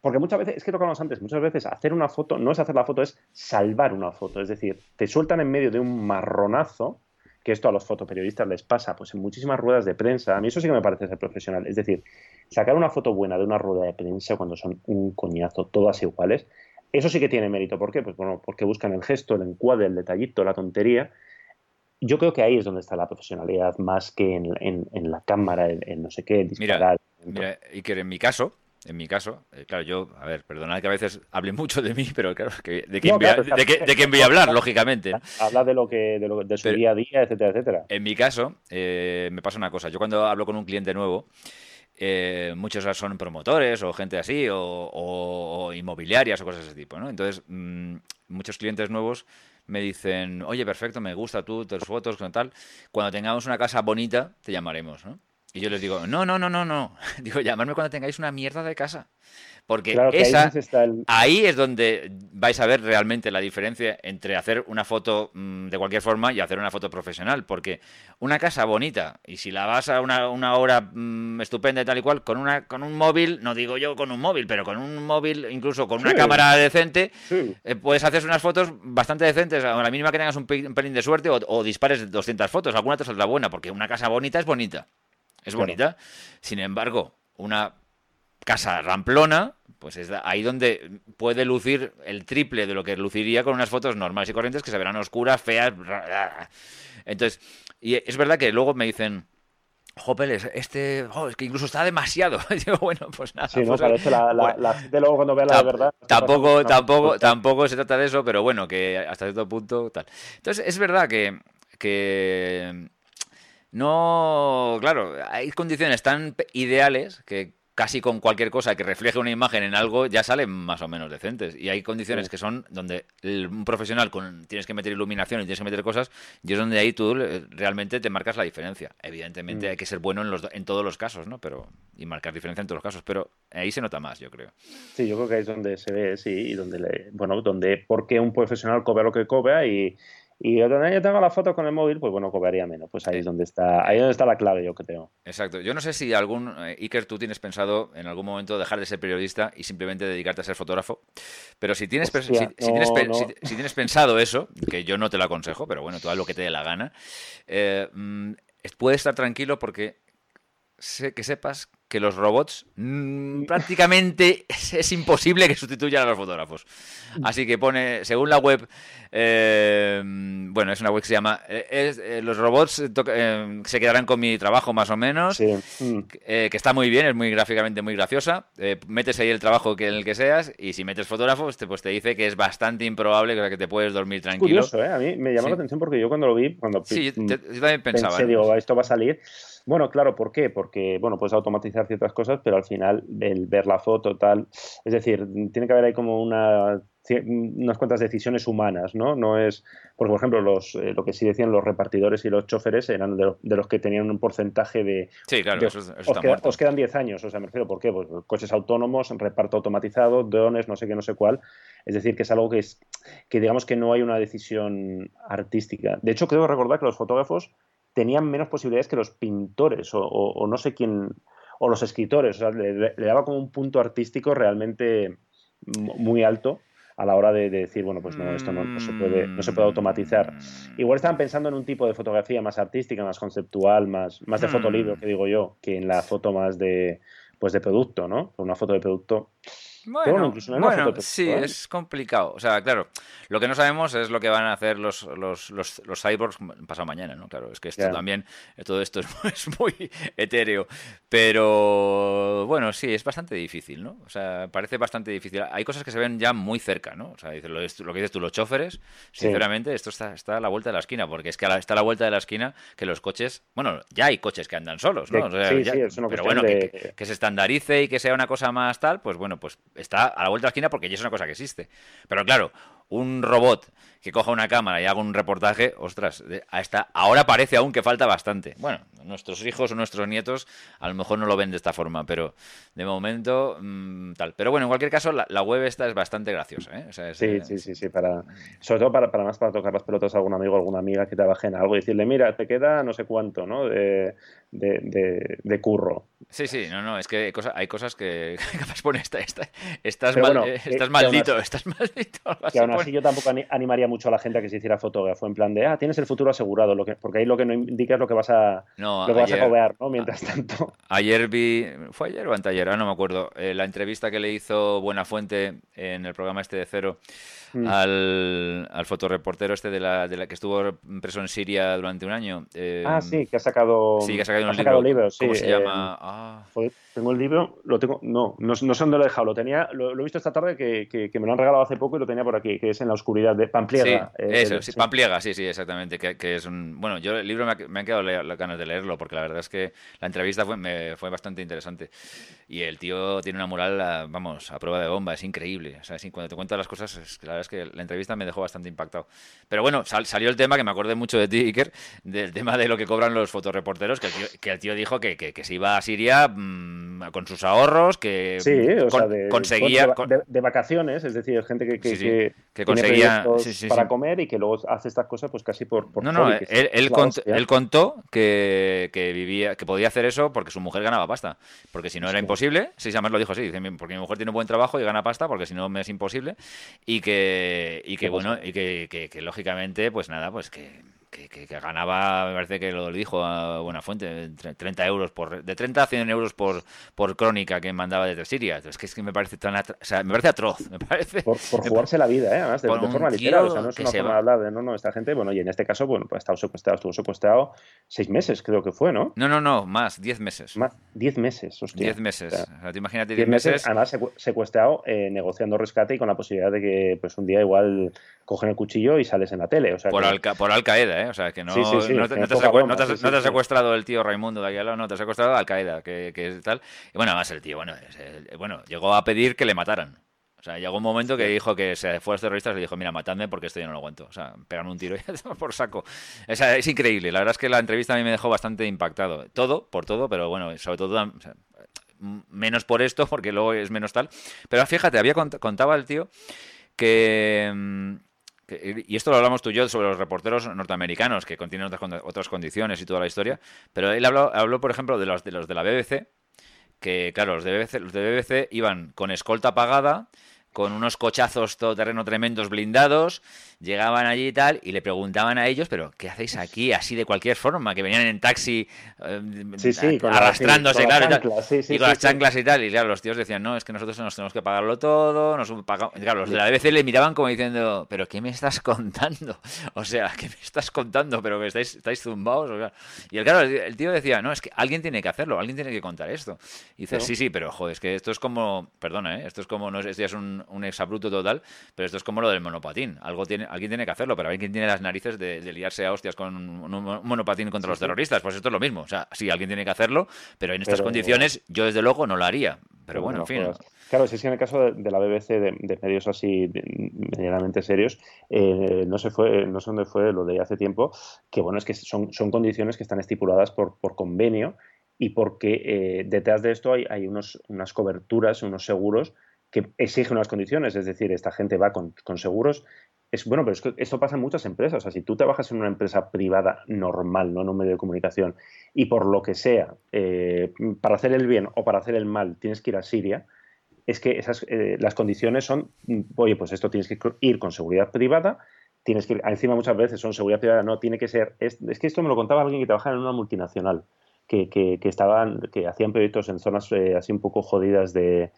porque muchas veces, es que tocamos antes, muchas veces hacer una foto no es hacer la foto, es salvar una foto. Es decir, te sueltan en medio de un marronazo, que esto a los fotoperiodistas les pasa, pues en muchísimas ruedas de prensa. A mí eso sí que me parece ser profesional. Es decir, sacar una foto buena de una rueda de prensa cuando son un coñazo, todas iguales, eso sí que tiene mérito. ¿Por qué? Pues bueno, porque buscan el gesto, el encuadre, el detallito, la tontería. Yo creo que ahí es donde está la profesionalidad, más que en, la cámara, en, no sé qué, disparar. Mira, y que en mi caso, en mi caso, eh, claro, yo, a ver, perdonad que a veces hable mucho de mí, pero claro, que, de, quién voy a hablar, lógicamente. Habla de lo que, de, lo, de su día a día, etcétera, etcétera. En mi caso, eh, me pasa una cosa. Yo cuando hablo con un cliente nuevo, eh, muchos son promotores o gente así, o, inmobiliarias o cosas de ese tipo, ¿no? Entonces, mm, muchos clientes nuevos me dicen, oye, perfecto, me gusta tú, tus fotos, tal. Cuando tengamos una casa bonita, te llamaremos, ¿no? Y yo les digo, no, no, no, no, no. *laughs* Digo, llamadme cuando tengáis una mierda de casa. Porque esa, ahí, es donde vais a ver realmente la diferencia entre hacer una foto mm, de cualquier forma y hacer una foto profesional. Porque una casa bonita, y si la vas a una, una hora mm, estupenda y tal y cual, con, una, con un móvil, no digo yo con un móvil, pero con un móvil, incluso con una cámara decente, eh, puedes hacer unas fotos bastante decentes, a la mínima que tengas un, pelín de suerte o, o dispares 200 fotos. Alguna te saldrá buena, porque una casa bonita es bonita. Es bonita. Sin embargo, una casa ramplona, pues es ahí donde puede lucir el triple de lo que luciría con unas fotos normales y corrientes que se verán oscuras, feas. Entonces, y es verdad que luego me dicen, Jopel, este, oh, es que incluso está demasiado. *laughs* Digo, bueno, pues nada. Sí, no, pues, parece la, la, luego cuando vea la verdad. Tampoco, tampoco, tampoco se trata de eso, pero bueno, que hasta cierto punto tal. Entonces, es verdad que, que no, claro, hay condiciones tan ideales que casi con cualquier cosa que refleje una imagen en algo ya salen más o menos decentes. Y hay condiciones que son donde un profesional con, tienes que meter iluminación y tienes que meter cosas, y es donde ahí tú realmente te marcas la diferencia. Evidentemente mm. hay que ser bueno en, los, en todos los casos, ¿no? Pero, y marcar diferencia en todos los casos, pero ahí se nota más, yo creo. Sí, yo creo que ahí es donde se ve, sí, y donde, le, bueno, donde, porque un profesional cobra lo que cobra y y donde yo tengo la foto con el móvil, pues bueno, cobraría menos. Pues ahí es donde está, ahí donde está la clave, yo creo. Exacto. Yo no sé si algún, eh, Iker, tú tienes pensado en algún momento dejar de ser periodista y simplemente dedicarte a ser fotógrafo. Pero si tienes, si, tienes pensado eso, que yo no te lo aconsejo, pero bueno, tú haz lo que te dé la gana, eh, mm, puedes estar tranquilo porque sé que sepas que los robots mm, prácticamente *laughs* es, imposible que sustituyan a los fotógrafos. Así que pone, según la web, eh, bueno, es una web que se llama, eh, eh, los robots se quedarán con mi trabajo más o menos, mm. que está muy bien, es muy gráficamente muy graciosa. metes ahí el trabajo que, en el que seas y si metes fotógrafos, te, pues te dice que es bastante improbable que te puedes dormir tranquilo. curioso, A mí me llamó la atención porque yo cuando lo vi, cuando sí, yo también pensaba. Pensé, digo, esto va a salir bueno, claro, ¿por qué? Porque, bueno, puedes automatizar ciertas cosas, pero al final el ver la foto, tal, es decir, tiene que haber ahí como una, unas cuantas decisiones humanas, ¿no? No es, porque, por ejemplo, los, eh, lo que sí decían los repartidores y los choferes eran de, los que tenían un porcentaje de... Sí, claro, eso, os, quedan 10 años, o sea, me refiero, ¿por qué? Pues coches autónomos, reparto automatizado, drones, no sé qué, no sé cuál. Es decir, que es algo que es, que digamos que no hay una decisión artística. De hecho, creo recordar que los fotógrafos tenían menos posibilidades que los pintores o, no sé quién, o los escritores. O sea, le, daba como un punto artístico realmente muy alto a la hora de, decir, bueno, pues no, esto no, se puede, no se puede automatizar. Mm. Igual estaban pensando en un tipo de fotografía más artística, más conceptual, más, más de fotolibro, mm. que digo yo, que en la foto más de, pues de producto, ¿no? Una foto de producto bueno, bueno, sí, es complicado. O sea, claro, lo que no sabemos es lo que van a hacer los, los, los, los cyborgs pasado mañana, ¿no? Claro, es que esto también, todo esto *laughs* es, muy etéreo. Pero bueno, sí, es bastante difícil, ¿no? O sea, parece bastante difícil. Hay cosas que se ven ya muy cerca, ¿no? O sea, lo, lo que dices tú, los choferes, sinceramente, esto está, está, a la vuelta de la esquina, porque es que está a la vuelta de la esquina que los coches, bueno, ya hay coches que andan solos, ¿no? sí, sí, es una pero bueno, que, que se estandarice y que sea una cosa más tal, pues bueno, pues está a la vuelta de la esquina porque ya es una cosa que existe. Pero claro, un robot que coja una cámara y haga un reportaje, ostras, hasta ahora parece aún que falta bastante. Bueno, nuestros hijos o nuestros nietos a lo mejor no lo ven de esta forma, pero de momento mm, tal. Pero bueno, en cualquier caso, la, web esta es bastante graciosa. ¿eh? sí, eh, sí, sí, sí, para, sobre todo para, para más para tocar las pelotas a algún amigo o alguna amiga que trabaje en algo y decirle, mira, te queda no sé cuánto, ¿no? De, de, de, curro. Sí, sí, no, no, es que hay cosas, hay cosas *laughs* que capaz pone esta, esta, estás, mal, eh, estás maldito, estás maldito. *laughs* Que aún así yo tampoco animaría mucho a la gente a que se hiciera fotógrafo, en plan de, ah, tienes el futuro asegurado, lo que, porque ahí lo que no indica es lo que vas a, lo que vas a cobrar, ¿no? Mientras tanto. Ayer vi, ¿fue ayer o anteayer? Ah, no me acuerdo, eh, la entrevista que le hizo Buenafuente en el programa este de Cero Mm. al, al, fotoreportero este de la, de la que estuvo preso en Siria durante un año. Eh, ah, sí, que ha sacado, sí, que ha sacado un libro. libros. ¿Cómo se eh, llama? Ah. Tengo el libro, lo tengo, no, no, sé dónde lo he dejado, lo tenía, lo, he visto esta tarde que, que, me lo han regalado hace poco y lo tenía por aquí, que es en la oscuridad de Pampliega. Sí, eh, eso, sí, Pampliega, sí, sí, exactamente, que, que, es un, bueno, yo el libro me, ha, me han quedado las ganas de leerlo porque la verdad es que la entrevista fue, me, fue bastante interesante y el tío tiene una moral, vamos, a prueba de bomba, es increíble, o sea, cuando te cuenta las cosas, la verdad es que la entrevista me dejó bastante impactado. Pero bueno, salió el tema, que me acordé mucho de ti, Iker, del tema de lo que cobran los fotoreporteros, que el tío, que el tío dijo que, que, se iba a Siria mm, con sus ahorros, que conseguía... De, vacaciones, es decir, gente que, que, conseguía para comer y que luego hace estas cosas pues casi por... no, no, él, contó, que, vivía, que podía hacer eso porque su mujer ganaba pasta, porque si no era imposible, sí, además lo dijo así, porque mi mujer tiene un buen trabajo y gana pasta, porque si no me es imposible, y que, y que bueno, y que, que, lógicamente, pues nada, pues que, que, ganaba, me parece que lo dijo a buena fuente, 30 euros por, de 30 a 100 euros por, por crónica que mandaba desde Siria. Entonces, que es que me parece tan, o sea, me parece atroz, me parece. Por, jugarse la vida, ¿eh? además, de, forma literal, o sea, no es una forma de hablar de, no, no, esta gente, bueno, y en este caso, bueno, pues ha estado secuestrado, estuvo secuestrado seis meses, creo que fue, ¿no? No, no, no, más, diez meses. Más, diez meses, hostia. Diez meses, o sea, imagínate diez, meses, Además, secuestrado, eh, negociando rescate y con la posibilidad de que, pues, un día igual cogen el cuchillo y sales en la tele, o sea. Por, por Al Qaeda, ¿eh? O sea, que no no, te, ha secuestrado el tío Raimundo de aquí al lado, no, te ha secuestrado Al Qaeda, que, es tal. Y bueno, además el tío, bueno, bueno, llegó a pedir que le mataran. O sea, llegó un momento que dijo que se fue a los terroristas y dijo, mira, matadme porque esto ya no lo aguanto. O sea, pegan un tiro y *laughs* por saco. Es, es increíble. La verdad es que la entrevista a mí me dejó bastante impactado. Todo, por todo, pero bueno, sobre todo menos por esto, *laughs* porque luego es menos tal. Pero fíjate, había contaba el tío que mm, y esto lo hablamos tú y yo sobre los reporteros norteamericanos, que contienen otras, otras condiciones y toda la historia, pero él habló, habló por ejemplo, de los, de los de la BBC, que claro, los de BBC, los de BBC iban con escolta pagada, con unos cochazos todoterreno tremendos blindados, llegaban allí y tal, y le preguntaban a ellos, pero ¿qué hacéis aquí así de cualquier forma? Que venían en taxi eh, arrastrándose, claro, y, con las chanclas y tal, y claro, los tíos decían, no, es que nosotros nos tenemos que pagarlo todo, nos pagamos... claro, los de la BBC le miraban como diciendo, pero ¿qué me estás contando? *laughs* O sea, ¿qué me estás contando? Pero que estáis, estáis zumbados, y el, claro, el tío decía, no, es que alguien tiene que hacerlo, alguien tiene que contar esto. Y dice, sí, sí, pero joder, es que esto es como, perdona, ¿eh? esto es como, no es, esto es un, un exabruto total, pero esto es como lo del monopatín, algo tiene alguien tiene que hacerlo, pero alguien tiene las narices de, liarse a hostias con un, monopatín contra los terroristas. Pues esto es lo mismo. O sea, sí, alguien tiene que hacerlo, pero en estas condiciones yo desde luego no lo haría. Pero, bueno, en fin. Pues, claro, si es que en el caso de, la BBC, de, medios así medianamente serios, eh, no se fue, no sé dónde fue, lo de hace tiempo, que bueno, es que son, son condiciones que están estipuladas por, por convenio y porque eh, detrás de esto hay, hay unos, unas coberturas, unos seguros que exigen unas condiciones, es decir, esta gente va con, con seguros es bueno, pero es que esto pasa en muchas empresas. O sea, si tú trabajas en una empresa privada normal, no en un medio de comunicación, y por lo que sea, eh, para hacer el bien o para hacer el mal, tienes que ir a Siria, es que esas, eh, las condiciones son, oye, pues esto tienes que ir con seguridad privada, tienes que ir, encima muchas veces son seguridad privada, no, tiene que ser, es, que esto me lo contaba alguien que trabajaba en una multinacional, que, que, estaban, que hacían proyectos en zonas eh, así un poco jodidas de,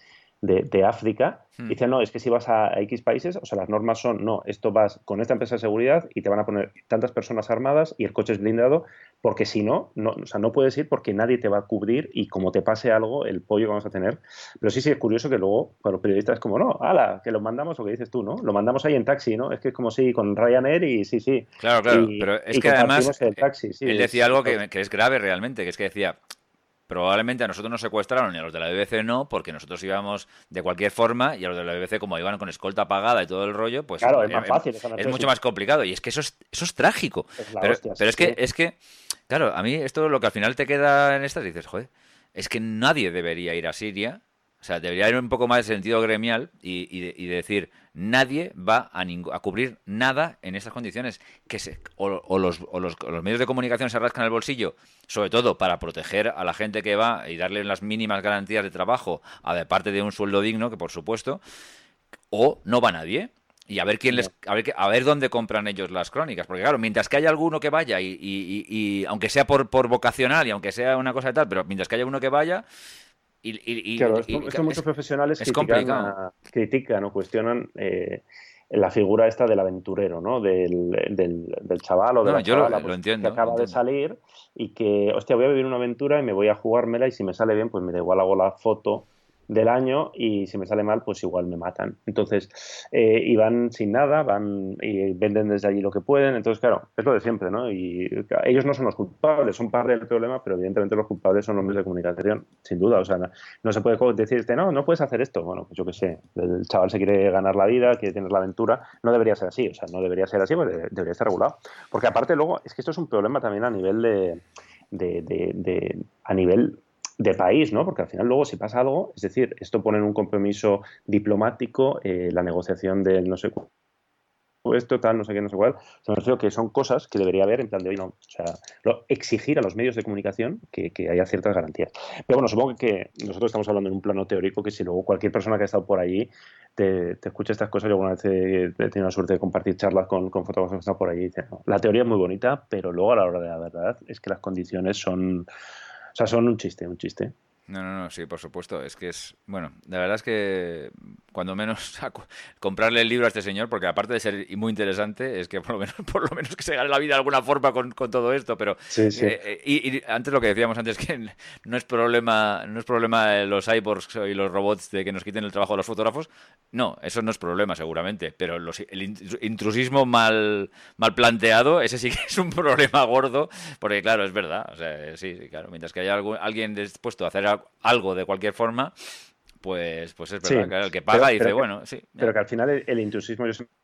de, África, hmm. dicen, no, es que si vas a, X países, o sea, las normas son, no, esto vas con esta empresa de seguridad y te van a poner tantas personas armadas y el coche es blindado, porque si no, no, o sea, no puedes ir porque nadie te va a cubrir y como te pase algo, el pollo que vamos a tener. Pero sí, sí, es curioso que luego para los periodistas es como, no, ala, que lo mandamos, lo que dices tú, ¿no? Lo mandamos ahí en taxi, ¿no? Es que es como si con Ryanair y sí, sí. Claro, claro, pero es que además el taxi, él decía algo que, que es grave realmente, que es que decía, probablemente a nosotros nos secuestraron y a los de la BBC no, porque nosotros íbamos de cualquier forma y a los de la BBC, como iban con escolta pagada y todo el rollo, pues claro, es, más fácil, es mucho más complicado. Y es que eso es, eso es trágico. pero, pero es que, es que, claro, a mí esto lo que al final te queda en estas, dices, joder, es que nadie debería ir a Siria. O sea, debería haber un poco más de sentido gremial y, y, decir, nadie va a, a, cubrir nada en estas condiciones. Que se, o, los, o, los, medios de comunicación se rascan el bolsillo, sobre todo para proteger a la gente que va y darle las mínimas garantías de trabajo, a parte de un sueldo digno, que por supuesto, o no va nadie y a ver quién les a ver, a ver dónde compran ellos las crónicas porque claro mientras que haya alguno que vaya y, y, aunque sea por, por vocacional y aunque sea una cosa de tal pero mientras que haya uno que vaya y, claro esto, muchos profesionales critican, o cuestionan eh, la figura esta del aventurero no del, del, chaval o de la chavala, pues, que acaba de salir y que hostia voy a vivir una aventura y me voy a jugármela y si me sale bien pues me da igual hago la foto del año y si me sale mal, pues igual me matan. Entonces, eh, y van sin nada, van y venden desde allí lo que pueden. Entonces, claro, es lo de siempre, ¿no? Y ellos no son los culpables, son parte del problema, pero evidentemente los culpables son los medios de comunicación, sin duda. O sea, no, se puede decirte, no, no puedes hacer esto. Bueno, pues yo qué sé, el chaval se quiere ganar la vida, quiere tener la aventura. No debería ser así, o sea, no debería ser así, pues debería estar regulado. Porque aparte luego, es que esto es un problema también a nivel de, de, de a nivel de país, ¿no? Porque al final luego si pasa algo, es decir, esto pone en un compromiso diplomático eh, la negociación del no sé esto tal, no sé qué, no sé cuál. O sea, que son cosas que debería haber en plan de hoy no. O sea, exigir a los medios de comunicación que, haya ciertas garantías. Pero bueno, supongo que nosotros estamos hablando en un plano teórico que si luego cualquier persona que ha estado por allí te, te escucha estas cosas, yo alguna vez he, tenido la suerte de compartir charlas con, con fotógrafos que están por ahí y dicen, la teoría es muy bonita, pero luego a la hora de la verdad es que las condiciones son o sea, son un chiste, un chiste. No, no, no, sí, por supuesto. Es que es, bueno, la verdad es que cuando menos *laughs* comprarle el libro a este señor, porque aparte de ser muy interesante, es que por lo menos, *laughs* por lo menos que se gane la vida de alguna forma con, todo esto. Pero sí, sí. Eh, eh, y, antes lo que decíamos antes que *laughs* no es problema, no es problema los cyborgs y los robots de que nos quiten el trabajo a los fotógrafos. No, eso no es problema seguramente. Pero el intrusismo mal, mal planteado, ese sí que es un problema gordo, porque claro, es verdad. O sea, sí, sí claro. Mientras que haya alguien dispuesto a hacer algo de cualquier forma, pues, pues es verdad el que paga dice, bueno, sí. Pero que al final el, intrusismo, yo siempre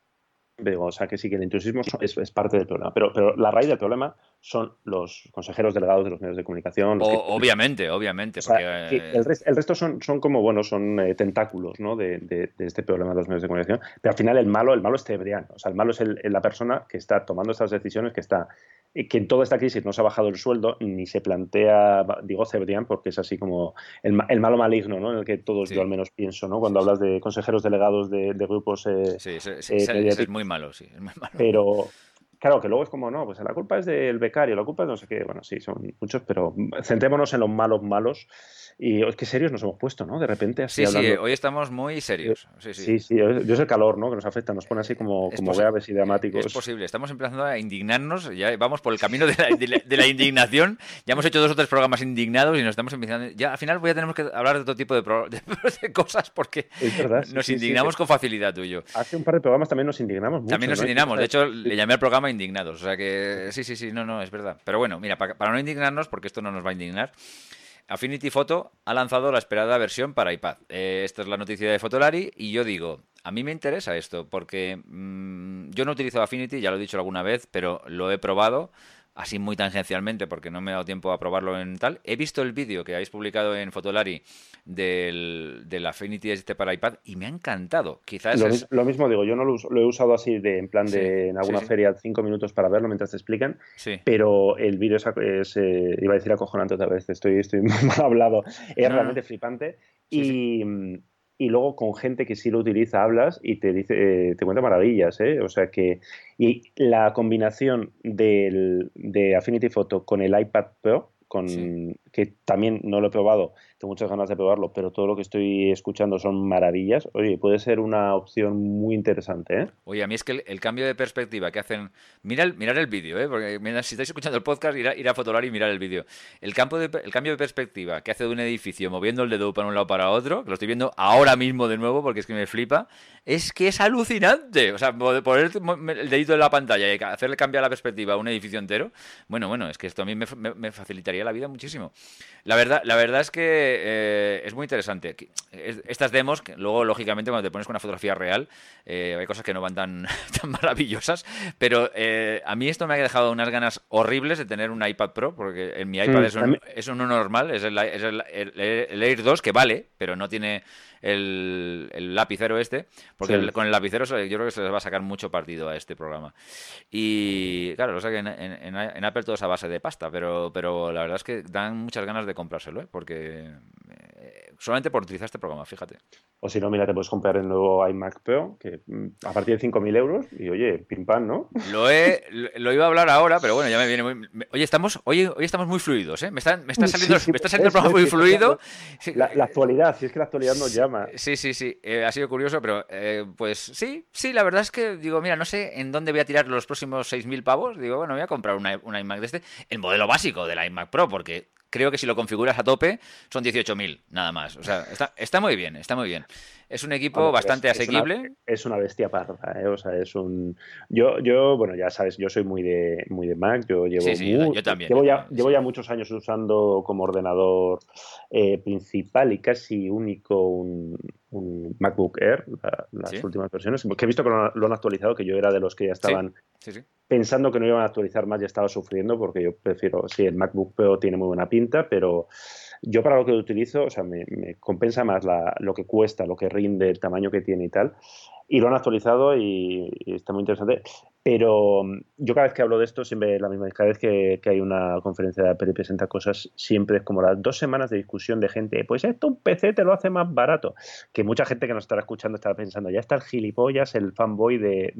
digo, o sea, que sí, que el intrusismo es, parte del problema. Pero, pero la raíz del problema son los consejeros delegados de los medios de comunicación. obviamente, obviamente. Eh, el, resto son, son como, bueno, son eh, tentáculos ¿no? de, de, este problema de los medios de comunicación. Pero al final el malo, el malo es Tebrián. O sea, el malo es la persona que está tomando estas decisiones, que está que en toda esta crisis no se ha bajado el sueldo ni se plantea, digo Cebrián porque es así como el, malo maligno, ¿no? En el que todos yo al menos pienso, ¿no? Cuando hablas de consejeros delegados de, grupos... Eh, sí, sí, sí eh, es, muy malo, sí, es muy malo. Pero, claro, que luego es como, no, pues la culpa es del becario, la culpa es no sé qué, bueno, sí, son muchos, pero centrémonos en los malos malos y es que serios nos hemos puesto, ¿no? De repente así. Sí, sí, hoy estamos muy serios. Sí, sí, sí, sí yo es el calor, ¿no? Que nos afecta, nos pone así como, como graves y dramáticos. Es posible, estamos empezando a indignarnos, ya vamos por el camino de la, indignación. Ya hemos hecho dos o tres programas indignados y nos estamos empezando. Ya al final voy a tener que hablar de otro tipo de, *laughs* de, cosas porque nos indignamos con facilidad tú y yo. Hace un par de programas también nos indignamos mucho. También nos indignamos, de hecho le llamé al programa Indignados. O sea que sí, sí, sí, no, no, es verdad. Pero bueno, mira, para no indignarnos, porque esto no nos va a indignar. Affinity Photo ha lanzado la esperada versión para iPad. Eh, esta es la noticia de Fotolari y yo digo, a mí me interesa esto porque mm, yo no utilizo Affinity, ya lo he dicho alguna vez, pero lo he probado así muy tangencialmente porque no me he dado tiempo a probarlo en tal. He visto el vídeo que habéis publicado en Fotolari del, del Affinity este para iPad y me ha encantado. Quizás lo, mismo digo, yo no lo, he usado así de en plan de en alguna feria cinco minutos para verlo mientras te explican, pero el vídeo es, eh, iba a decir acojonante otra vez, estoy, estoy *laughs* mal hablado, es realmente flipante y y luego con gente que sí lo utiliza hablas y te dice, eh, te cuenta maravillas, ¿eh? O sea que, y la combinación del, de Affinity Photo con el iPad Pro, con, que también no lo he probado, tengo muchas ganas de probarlo, pero todo lo que estoy escuchando son maravillas. Oye, puede ser una opción muy interesante, ¿eh? Oye, a mí es que el, cambio de perspectiva que hacen... Mira el, mirar el vídeo, ¿eh? Porque si estáis escuchando el podcast, ir a, ir a Fotolar y mirar el vídeo. El, el cambio de perspectiva que hace de un edificio moviendo el dedo para un lado para otro, que lo estoy viendo ahora mismo de nuevo porque es que me flipa, es que es alucinante. O sea, poner el dedito en la pantalla y hacerle cambiar la perspectiva a un edificio entero, bueno, bueno, es que esto a mí me facilitaría la vida muchísimo. La verdad, la verdad es que eh, es muy interesante. Estas demos, que luego, lógicamente, cuando te pones con una fotografía real, eh, hay cosas que no van tan, *laughs* tan maravillosas, pero eh, a mí esto me ha dejado unas ganas horribles de tener un iPad Pro, porque en mi iPad mm, es, un, uno normal, es, el, es el, el, Air 2, que vale, pero no tiene el, lapicero este, porque con el lapicero yo creo que se les va a sacar mucho partido a este programa. Y claro, lo sé que en, Apple todo es a base de pasta, pero, pero la verdad es que dan muchas ganas de comprárselo, ¿eh? porque eh, solamente por utilizar este programa, fíjate. O si no, mira, te puedes comprar el nuevo iMac Pro, que mm, a partir de 5.000 euros, y oye, pim pam, ¿no? Lo, he, lo iba a hablar ahora, pero bueno, ya me viene muy... Oye, estamos, hoy, hoy estamos muy fluidos, ¿eh? Me está, me está saliendo, me está saliendo el programa muy fluido. La, la, actualidad, si es que la actualidad nos llama. Sí, sí, sí, eh, ha sido curioso, pero eh, pues sí, sí, la verdad es que digo, mira, no sé en dónde voy a tirar los próximos 6.000 pavos. Digo, bueno, voy a comprar una, una iMac de este, el modelo básico del iMac Pro, porque creo que si lo configuras a tope son 18.000, nada más. O sea, está, está muy bien, está muy bien. Es un equipo bastante asequible. Es una, bestia parda, ¿eh? O sea, es un. Yo, yo, bueno, ya sabes, yo soy muy de, muy de Mac. Yo llevo. yo, también. Llevo, ya, llevo ya muchos años usando como ordenador eh, principal y casi único un, MacBook Air, las últimas versiones. Que he visto que lo, han actualizado, que yo era de los que ya estaban pensando que no iban a actualizar más, ya estaba sufriendo, porque yo prefiero. Sí, el MacBook Pro tiene muy buena pinta, pero yo para lo que utilizo, o sea, me, compensa más lo que cuesta, lo que rinde, el tamaño que tiene y tal. Y lo han actualizado y, está muy interesante. Pero mm, yo cada vez que hablo de esto, siempre la misma cada vez que, hay una conferencia de Apple y presenta cosas, siempre es como las dos semanas de discusión de gente, pues esto un PC te lo hace más barato. Que mucha gente que nos estará escuchando estará pensando, ya está el gilipollas, el fanboy de,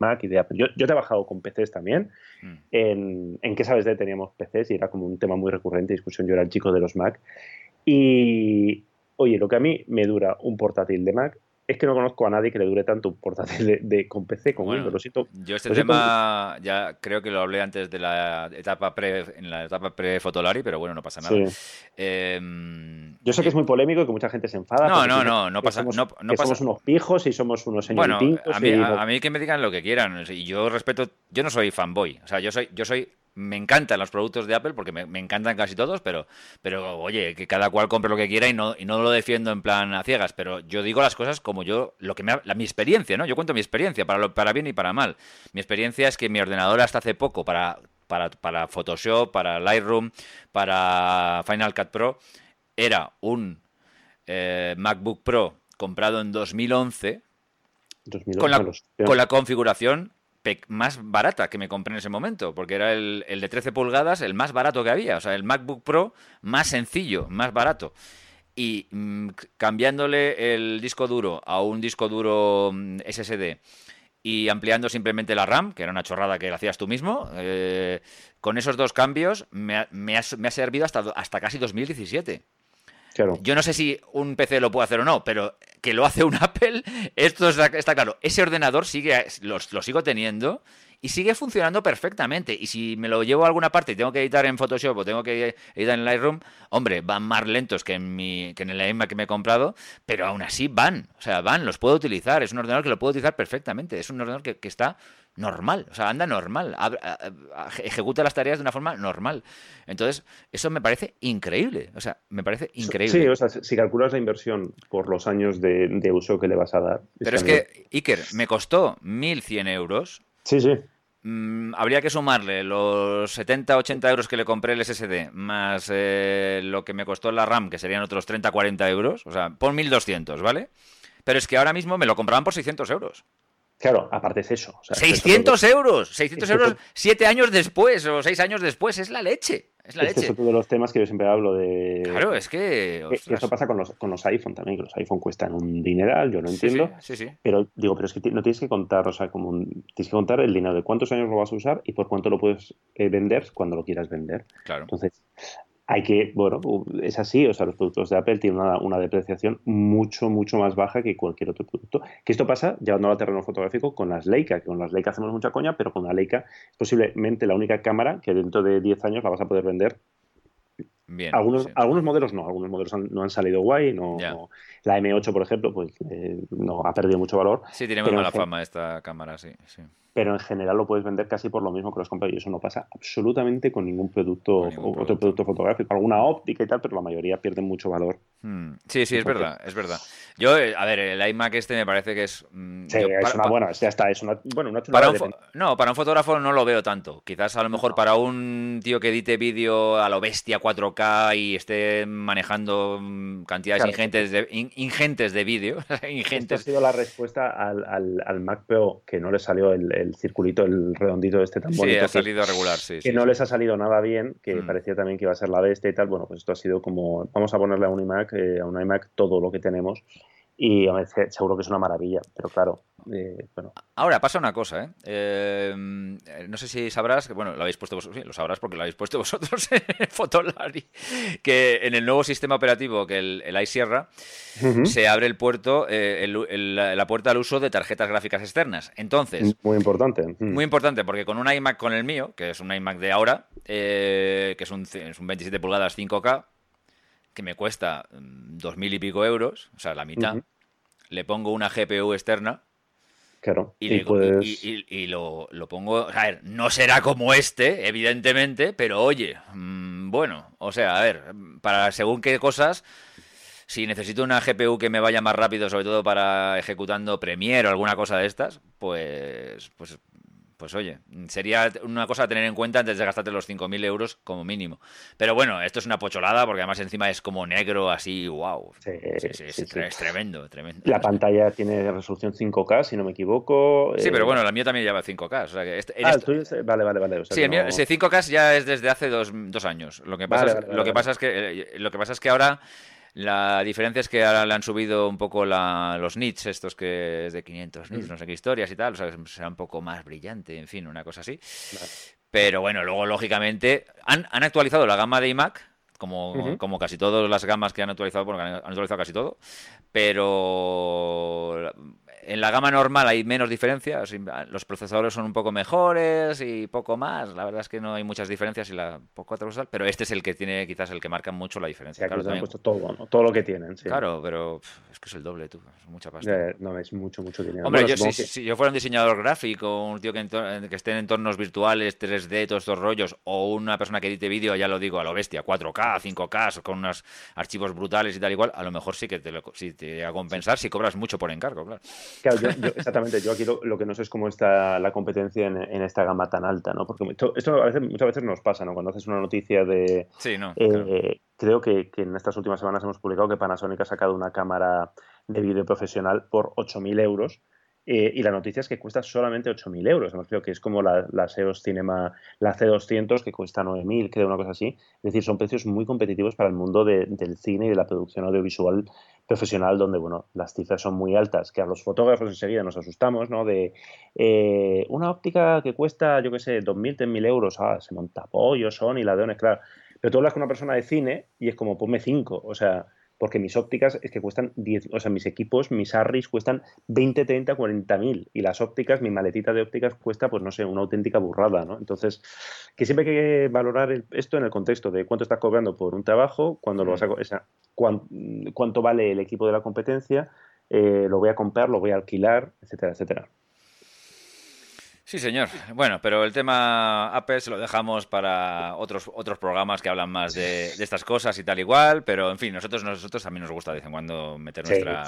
Mac y de Apple. Yo, yo, he trabajado con PCs también. Mm. En, en qué sabes de teníamos PCs y era como un tema muy recurrente de discusión. Yo era el chico de los Mac. Y, oye, lo que a mí me dura un portátil de Mac es que no conozco a nadie que le dure tanto un portátil de, con PC con Windows. yo este tema ya creo que lo hablé antes de la etapa pre, en la etapa pre-Fotolari, pero bueno, no pasa nada. Em, yo sé que es muy polémico y que mucha gente se enfada. No, no, no, no pasa, somos, no, somos unos pijos y somos unos señoritos. Bueno, a mí, a mí que me digan lo que quieran. Y yo respeto, yo no soy fanboy. O sea, yo soy, yo soy me encantan los productos de Apple porque me, encantan casi todos, pero, pero oye, que cada cual compre lo que quiera y no, y no lo defiendo en plan a ciegas, pero yo digo las cosas como yo, lo que me la, mi experiencia, ¿no? Yo cuento mi experiencia, para, lo, para bien y para mal. Mi experiencia es que mi ordenador hasta hace poco para, para, para Photoshop, para Lightroom, para Final Cut Pro, era un eh, MacBook Pro comprado en 2011, 2011 con, la, con la configuración más barata que me compré en ese momento, porque era el, de 13 pulgadas, el más barato que había, o sea, el MacBook Pro más sencillo, más barato. Y mm, cambiándole el disco duro a un disco duro mm, SSD y ampliando simplemente la RAM, que era una chorrada que hacías tú mismo, eh, con esos dos cambios me ha, me ha, servido hasta, hasta casi 2017. Yo no sé si un PC lo puede hacer o no, pero que lo hace un *laughs* Apple, esto está, claro. Ese ordenador sigue, lo, sigo teniendo y sigue funcionando perfectamente. Y si me lo llevo a alguna parte y tengo que editar en Photoshop o tengo que editar en Lightroom, hombre, van más lentos que en, mi, que en el iMac que me he comprado, pero aún así van. O sea, van, los puedo utilizar. Es un ordenador que lo puedo utilizar perfectamente. Es un ordenador que, que está normal, o sea, anda normal, ejecuta las tareas de una forma normal. Entonces, eso me parece increíble, o sea, me parece increíble. Sí, o sea, si calculas la inversión por los años de, uso que le vas a dar. Pero es que, Iker, me costó 1.100 euros. Sí, sí. Mm, habría que sumarle los 70, 80 euros que le compré el SSD, más eh, lo que me costó la RAM, que serían otros 30, 40 euros, o sea, por 1.200, ¿vale? Pero es que ahora mismo me lo compraban por 600 euros. Claro, aparte es eso. 600 euros, 600 euros siete años después o seis años después, es la leche. Es la este leche. es otro de los temas que yo siempre hablo de... Claro, es que... Esto pasa con los, con los iPhone también, que los iPhone cuestan un dineral, yo no entiendo. Sí, sí, Pero digo, pero es que no tienes que contar, o sea, como tienes que contar el dinero de cuántos años lo vas a usar y por cuánto lo puedes eh, vender cuando lo quieras vender. Claro. Entonces, hay que, bueno, es así, o sea, los productos de Apple tienen una, depreciación mucho, mucho más baja que cualquier otro producto. Que esto pasa, llevándolo al terreno fotográfico, con las Leica, que con las Leica hacemos mucha coña, pero con la Leica es posiblemente la única cámara que dentro de 10 años la vas a poder vender Bien, algunos, algunos modelos no, algunos modelos no han salido guay, no, la M8 por ejemplo, pues eh, no ha perdido mucho valor. Sí, tiene muy mala fama esta cámara, sí, sí pero en general lo puedes vender casi por lo mismo que los compras y eso no pasa absolutamente con ningún producto, otro producto. fotográfico, alguna óptica y tal, pero la mayoría pierden mucho valor. Hmm. Sí, sí, es verdad, es verdad. Yo, eh, a ver, el iMac este me parece que es... Mm, sí, es una buena, ya está, es una, bueno, una para No, para un fotógrafo no lo veo tanto. Quizás a lo mejor para un tío que edite vídeo a lo bestia 4K y esté manejando mm, cantidades ingentes, de, ingentes de vídeo. *laughs* ingentes. ha sido la respuesta al, al, Mac Pro que no le salió el el circulito, el redondito este tan bonito. Sí, ha salido regular, sí. Que no les ha salido nada bien, que mm. parecía también que iba a ser la bestia y tal. Bueno, pues esto ha sido como, vamos a ponerle a un iMac, eh, a un iMac todo lo que tenemos y seguro que es una maravilla, pero claro, eh, bueno. Ahora pasa una cosa, ¿eh? ¿eh? No sé si sabrás, que bueno, lo habéis puesto vosotros, sí, lo sabrás porque lo habéis puesto *laughs* vosotros en Fotolari, que en el nuevo sistema operativo que el, el iSierra se abre el puerto, eh, la puerta al uso de tarjetas gráficas externas. Entonces. Muy importante. Muy importante, porque con un iMac con el mío, que es un iMac de ahora, que es un, es un 27 pulgadas 5K, que me cuesta mm, dos mil y pico euros, o sea, la mitad, le pongo una GPU externa. Claro. Y, lo, pongo. A ver, no será como este, evidentemente, pero oye, mm, bueno, o sea, a ver, para según qué cosas. Si necesito una GPU que me vaya más rápido, sobre todo para ejecutando Premiere o alguna cosa de estas, pues, pues pues oye, sería una cosa a tener en cuenta antes de gastarte los 5.000 euros como mínimo. Pero bueno, esto es una pocholada porque además encima es como negro, así, wow. Sí, sí, es, tremendo, tremendo. La pantalla tiene resolución 5K, si no me equivoco. Sí, pero eh, bueno, la mía también lleva 5K. O sea que este, ah, vale, vale, vale. sí, el mío, ese 5K ya es desde hace dos, años. Es que eh, lo que pasa es que ahora la diferencia es que ahora le han subido un poco los nits, estos que es de 500 nits, mm. no sé qué historias y tal, o sea, será un poco más brillante, en fin, una cosa así. Pero bueno, luego lógicamente han, actualizado la gama de iMac, como, como casi todas las gamas que han actualizado, porque han actualizado casi todo, pero en la gama normal hay menos diferencias, los procesadores son un poco mejores y poco más. La verdad es que no hay muchas diferencias y la poco pero este es el que tiene quizás el que marca mucho la diferencia. claro, han puesto todo, todo lo que tienen. Claro, pero es que es el doble, tú, es mucha pasta. no, es mucho, mucho dinero. Hombre, yo, si, yo fuera un diseñador gráfico, un tío que, que esté en entornos virtuales, 3D, todos estos rollos, o una persona que edite vídeo, ya lo digo, a lo bestia, 4K, 5K, con unos archivos brutales y tal igual, a lo mejor sí que te, lo, sí te a compensar si cobras mucho por encargo, claro. Claro, yo, exactamente. Yo aquí lo, que no sé es cómo está la competencia en, esta gama tan alta, ¿no? Porque esto, a veces, muchas veces nos pasa, ¿no? Cuando haces una noticia de... Sí, no. Eh, creo que, en estas últimas semanas hemos publicado que Panasonic ha sacado una cámara de vídeo profesional por 8.000 euros. Eh, y la noticia es que cuesta solamente 8.000 euros. Creo que es como la, la Cinema, la C200, que cuesta 9.000, creo, una cosa así. Es decir, son precios muy competitivos para el mundo del cine y de la producción audiovisual profesional donde, bueno, las cifras son muy altas, que a los fotógrafos enseguida nos asustamos, ¿no? De eh, una óptica que cuesta, yo qué sé, 2.000, 3.000 euros, ah, se monta pollo, son y ladrones, claro. Pero tú hablas con una persona de cine y es como, ponme 5, o sea, porque mis ópticas es que cuestan 10, o sea, mis equipos, mis ARRIs cuestan 20, 30, 40 mil y las ópticas, mi maletita de ópticas cuesta, pues no sé, una auténtica burrada, ¿no? Entonces, que siempre hay que valorar esto en el contexto de cuánto estás cobrando por un trabajo, cuando lo vas a, esa, cuánto vale el equipo de la competencia, eh, lo voy a comprar, lo voy a alquilar, etcétera, etcétera. Sí, señor. Bueno, pero el tema Apple se lo dejamos para otros otros programas que hablan más de, estas cosas y tal igual, pero en fin, nosotros nosotros también nos gusta de vez en cuando meter nuestra,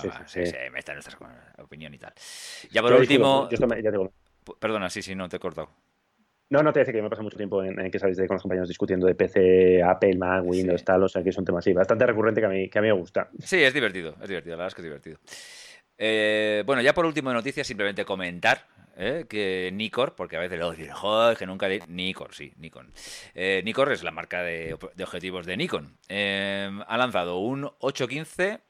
meter nuestra opinión y tal. Ya por último, perdona, sí, sí, no te he cortado. No, no te decía que me pasa mucho tiempo en, que sabéis de con los compañeros discutiendo de PC, Apple, Mac, Windows, tal, o sea que es un tema así, bastante recurrente que a mí, que a mí me gusta. Sí, es divertido, es divertido, la verdad es que es divertido. Eh, bueno, ya por último de noticias, simplemente comentar ¿eh? que Nikon, porque a veces lo digo, joder, que nunca... De... Nikon, sí, Nikon. Eh, Nikon es la marca de, objetivos de Nikon. Eh, ha lanzado un 815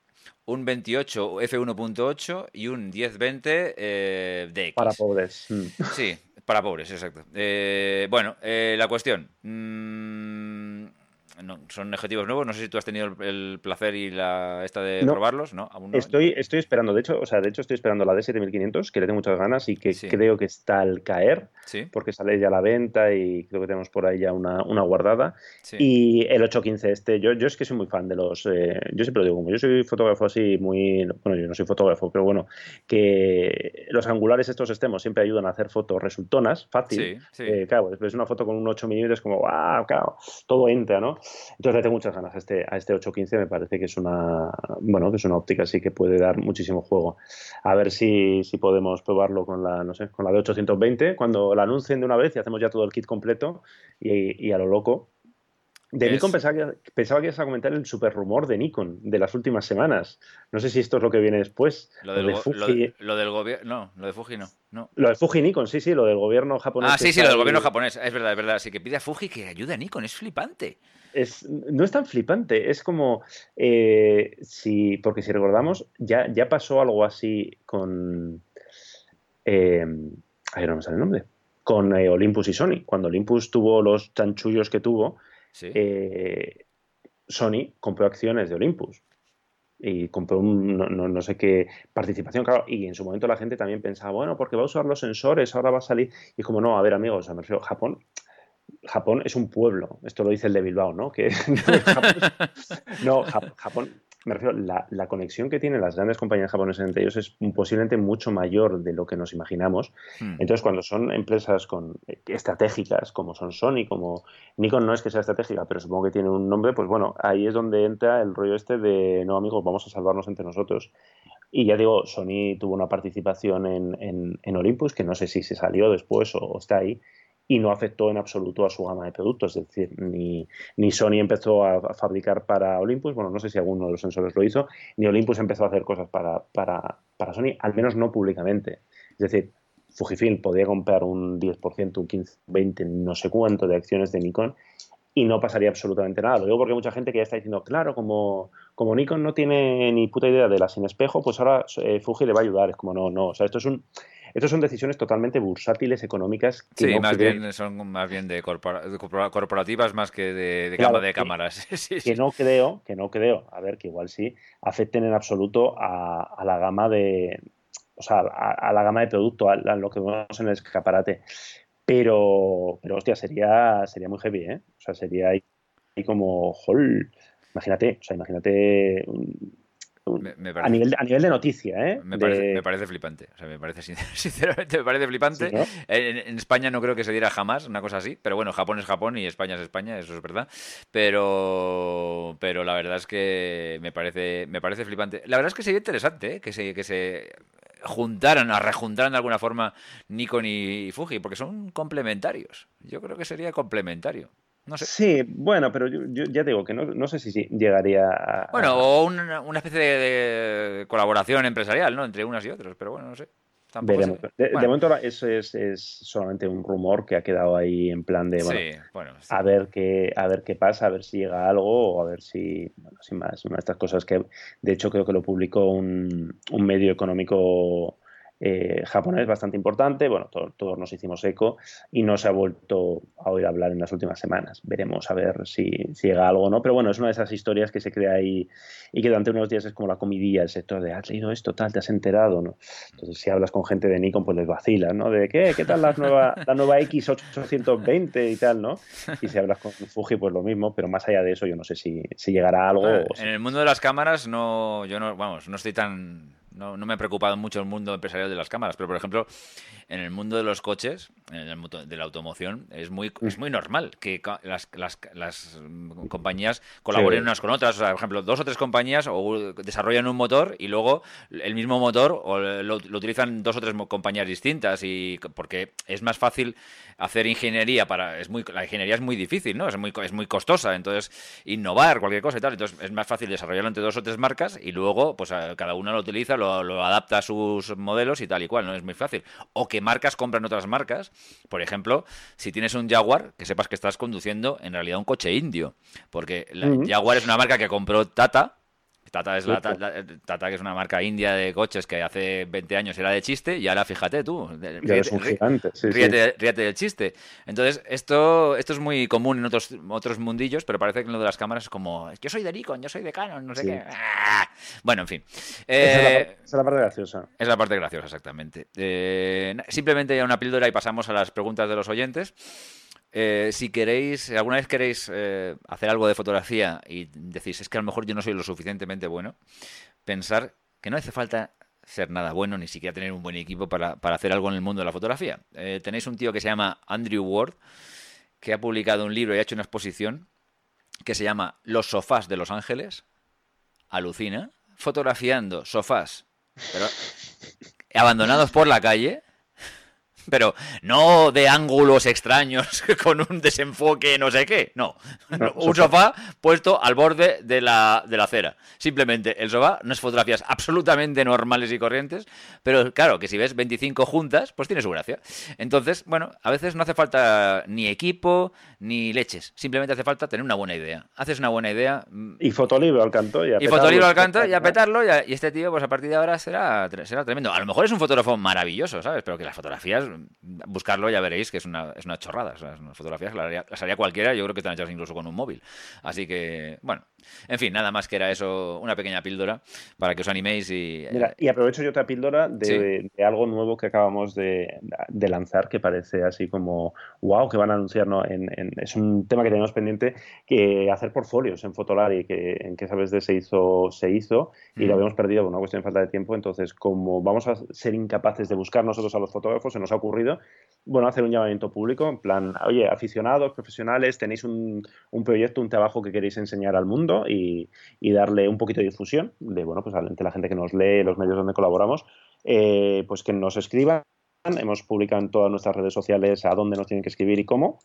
un 28 f1.8 y un 1020 eh, DX. Para pobres. Mm. Sí, para pobres, exacto. bueno, la cuestión. Mm, son objetivos nuevos. No sé si tú has tenido el, placer y la esta de probarlos, ¿no? Estoy, estoy esperando, de hecho, o sea, de hecho estoy esperando la D7500, que le tengo muchas ganas y que creo que está al caer, porque sale ya a la venta y creo que tenemos por ahí ya una, guardada. Y el 815 este, yo, yo es que soy muy fan de los, eh, yo siempre lo digo, como yo soy fotógrafo así muy, bueno, yo no soy fotógrafo, pero bueno, que los angulares estos extremos siempre ayudan a hacer fotos resultonas, fácil. Eh, claro, después una foto con un 8 milímetros como, wow, claro, todo entra, ¿no? Entonces le tengo muchas ganas a este, a este 815, me parece que es una, bueno, que es una óptica así que puede dar muchísimo juego. A ver si, si podemos probarlo con la, no sé, con la de 820, cuando la anuncien de una vez y hacemos ya todo el kit completo y, y a lo loco. De Nikon pensaba que, pensaba que ibas a comentar el super rumor de Nikon de las últimas semanas. No sé si esto es lo que viene después. Lo, del, gobierno. No, lo de Fuji no, no. Lo de Fuji Nikon, sí, sí, lo del gobierno japonés. Ah, sí, sí, lo del gobierno japonés. Es verdad, es verdad. Así que pide a Fuji que ayude a Nikon. Es flipante no es tan flipante, es como eh, si, porque si recordamos, ya, ya pasó algo así con. Eh, no me sale el nombre. Con eh, Olympus y Sony. Cuando Olympus tuvo los chanchullos que tuvo, eh, Sony compró acciones de Olympus y compró un, no, sé qué participación, claro, y en su momento la gente también pensaba, bueno, porque va a usar los sensores, ahora va a salir, y como no, a ver amigos, a Japón Japón es un pueblo, esto lo dice el de Bilbao, ¿no? Que, *laughs* no, Japón, me refiero, la, la, conexión que tienen las grandes compañías japonesas entre ellos es posiblemente mucho mayor de lo que nos imaginamos. Hmm. Entonces, cuando son empresas con, eh, estratégicas, como son Sony, como Nikon no es que sea estratégica, pero supongo que tiene un nombre, pues bueno, ahí es donde entra el rollo este de, no amigos, vamos a salvarnos entre nosotros. Y ya digo, Sony tuvo una participación en, en, en Olympus, que no sé si se salió después o está ahí, y no afectó en absoluto a su gama de productos. Es decir, ni, ni Sony empezó a, fabricar para Olympus, bueno, no sé si alguno de los sensores lo hizo, ni Olympus empezó a hacer cosas para, para, para Sony, al menos no públicamente. Es decir, Fujifilm podía comprar un 10%, un 15, 20, no sé cuánto de acciones de Nikon y no pasaría absolutamente nada. Lo digo porque mucha gente que ya está diciendo, claro, como, como Nikon no tiene ni puta idea de la sin espejo, pues ahora eh, Fuji le va a ayudar. Es como, no, no. O sea, esto es un, estas son decisiones totalmente bursátiles económicas. sí, más bien son más bien de corporativas más que de, de cámaras. *laughs* Que, no creo, que no creo, a ver, que igual sí, afecten en absoluto a, la gama de, o sea, a, la gama de producto, a, lo que vemos en el escaparate. Pero, pero hostia, sería, sería muy heavy, ¿eh? O sea, sería ahí, como, hol, imagínate, o sea, imagínate a, nivel, a nivel de noticia, ¿eh? Me, parece, flipante. O sea, me parece, *laughs* sinceramente, me parece flipante. En, España no creo que se diera jamás una cosa así, pero bueno, Japón es Japón y España es España, eso es verdad. Pero, pero la verdad es que me parece, me parece flipante. La verdad es que sería interesante ¿eh? que se, que se juntaran, a rejuntaran de alguna forma Nikon y Fuji, porque son complementarios. Yo creo que sería complementario. Sí, bueno, pero yo, ya digo que no, sé si, llegaría a... Bueno, o una, especie de, colaboración empresarial, ¿no? Entre unas y otras, pero bueno, no sé. Veremos. De, momento eso es, solamente un rumor que ha quedado ahí en plan de, bueno, a ver qué a ver qué pasa, a ver si llega algo o a ver si, bueno, sin más, una de estas cosas que, de hecho, creo que lo publicó un, un medio económico eh, japonés bastante importante. Bueno, todos nos hicimos eco y no se ha vuelto a oír hablar en las últimas semanas. Veremos a ver si, llega algo o no. Pero bueno, es una de esas historias que se crea ahí y que durante unos días es como la comidilla, el sector de has leído esto, tal, te has enterado, ¿no? Entonces, si hablas con gente de Nikon, pues les vacilas, ¿no? De qué, qué tal la nueva, la nueva X820 y tal, ¿no? Y si hablas con Fuji, pues lo mismo, pero más allá de eso, yo no sé si, si llegará algo. en el mundo de las cámaras, no, yo no, vamos, no estoy tan no, no, me ha preocupado mucho el mundo empresarial de las cámaras, pero por ejemplo, en el mundo de los coches, en el de la automoción, es muy, es muy normal que las, las, las compañías colaboren unas con otras. O sea, por ejemplo, dos o tres compañías o desarrollan un motor y luego el mismo motor o lo, utilizan dos o tres compañías distintas y porque es más fácil hacer ingeniería para es muy la ingeniería es muy difícil no es muy es muy costosa entonces innovar cualquier cosa y tal entonces es más fácil desarrollarlo entre dos o tres marcas y luego pues cada una lo utiliza lo, adapta a sus modelos y tal y cual, no es muy fácil. O que marcas compran otras marcas. Por ejemplo, si tienes un Jaguar, que sepas que estás conduciendo en realidad un coche indio. Porque la Jaguar es una marca que compró Tata, Tata, es la, Tata, que es una marca india de coches que hace 20 años era de chiste y ahora fíjate tú. Ríete, un gigante, del chiste. Entonces, esto, esto es muy común en otros, otros mundillos, pero parece que en lo de las cámaras es como, yo soy de Nikon, yo soy de Canon, no sé qué. ¡Ah! Bueno, en fin. Eh, esa, es la, parte graciosa. Es la parte graciosa, exactamente. Eh, simplemente ya una píldora y pasamos a las preguntas de los oyentes. Eh, si queréis, si alguna vez queréis eh, hacer algo de fotografía y decís, es que a lo mejor yo no soy lo suficientemente bueno, pensar que no hace falta ser nada bueno, ni siquiera tener un buen equipo para, hacer algo en el mundo de la fotografía. Eh, tenéis un tío que se llama Andrew Ward, que ha publicado un libro y ha hecho una exposición que se llama Los sofás de Los Ángeles. Alucina, fotografiando sofás, pero abandonados por la calle pero no de ángulos extraños *laughs* con un desenfoque no sé qué, no. un sofá puesto al borde de la, de la acera. Simplemente el sofá, no es fotografías absolutamente normales y corrientes, pero claro, que si ves 25 juntas, pues tiene su gracia. Entonces, bueno, a veces no hace falta ni equipo ni leches, simplemente hace falta tener una buena idea. Haces una buena idea. Mm, y fotolibro al canto. Y, y fotolibro al canto y a petarlo, y, este tío, pues a partir de ahora será, será tremendo. A lo mejor es un fotógrafo maravilloso, ¿sabes? Pero que las fotografías buscarlo ya veréis que es una, es una chorrada. las fotografías las haría, cualquiera, yo creo que están hechas incluso con un móvil. Así que, bueno, en fin, nada más que era eso, una pequeña píldora para que os animéis y... Mira, y aprovecho yo otra píldora de, algo nuevo que acabamos de, lanzar que parece así como, wow, que van a anunciar, ¿no? es un tema que tenemos pendiente, que hacer portfolios en Fotolari, que en que sabes de se hizo, se hizo y lo habíamos perdido por una cuestión de falta de tiempo. Entonces, como vamos a ser incapaces de buscar nosotros a los fotógrafos, se nos ha ocurrido bueno, hacer un llamamiento público, en plan, oye, aficionados, profesionales, tenéis un, proyecto, un trabajo que queréis enseñar al mundo y, darle un poquito de difusión, de, bueno, pues ante la gente que nos lee, los medios donde colaboramos, eh, pues que nos escriban. Hemos publicado en todas nuestras redes sociales a dónde nos tienen que escribir y cómo,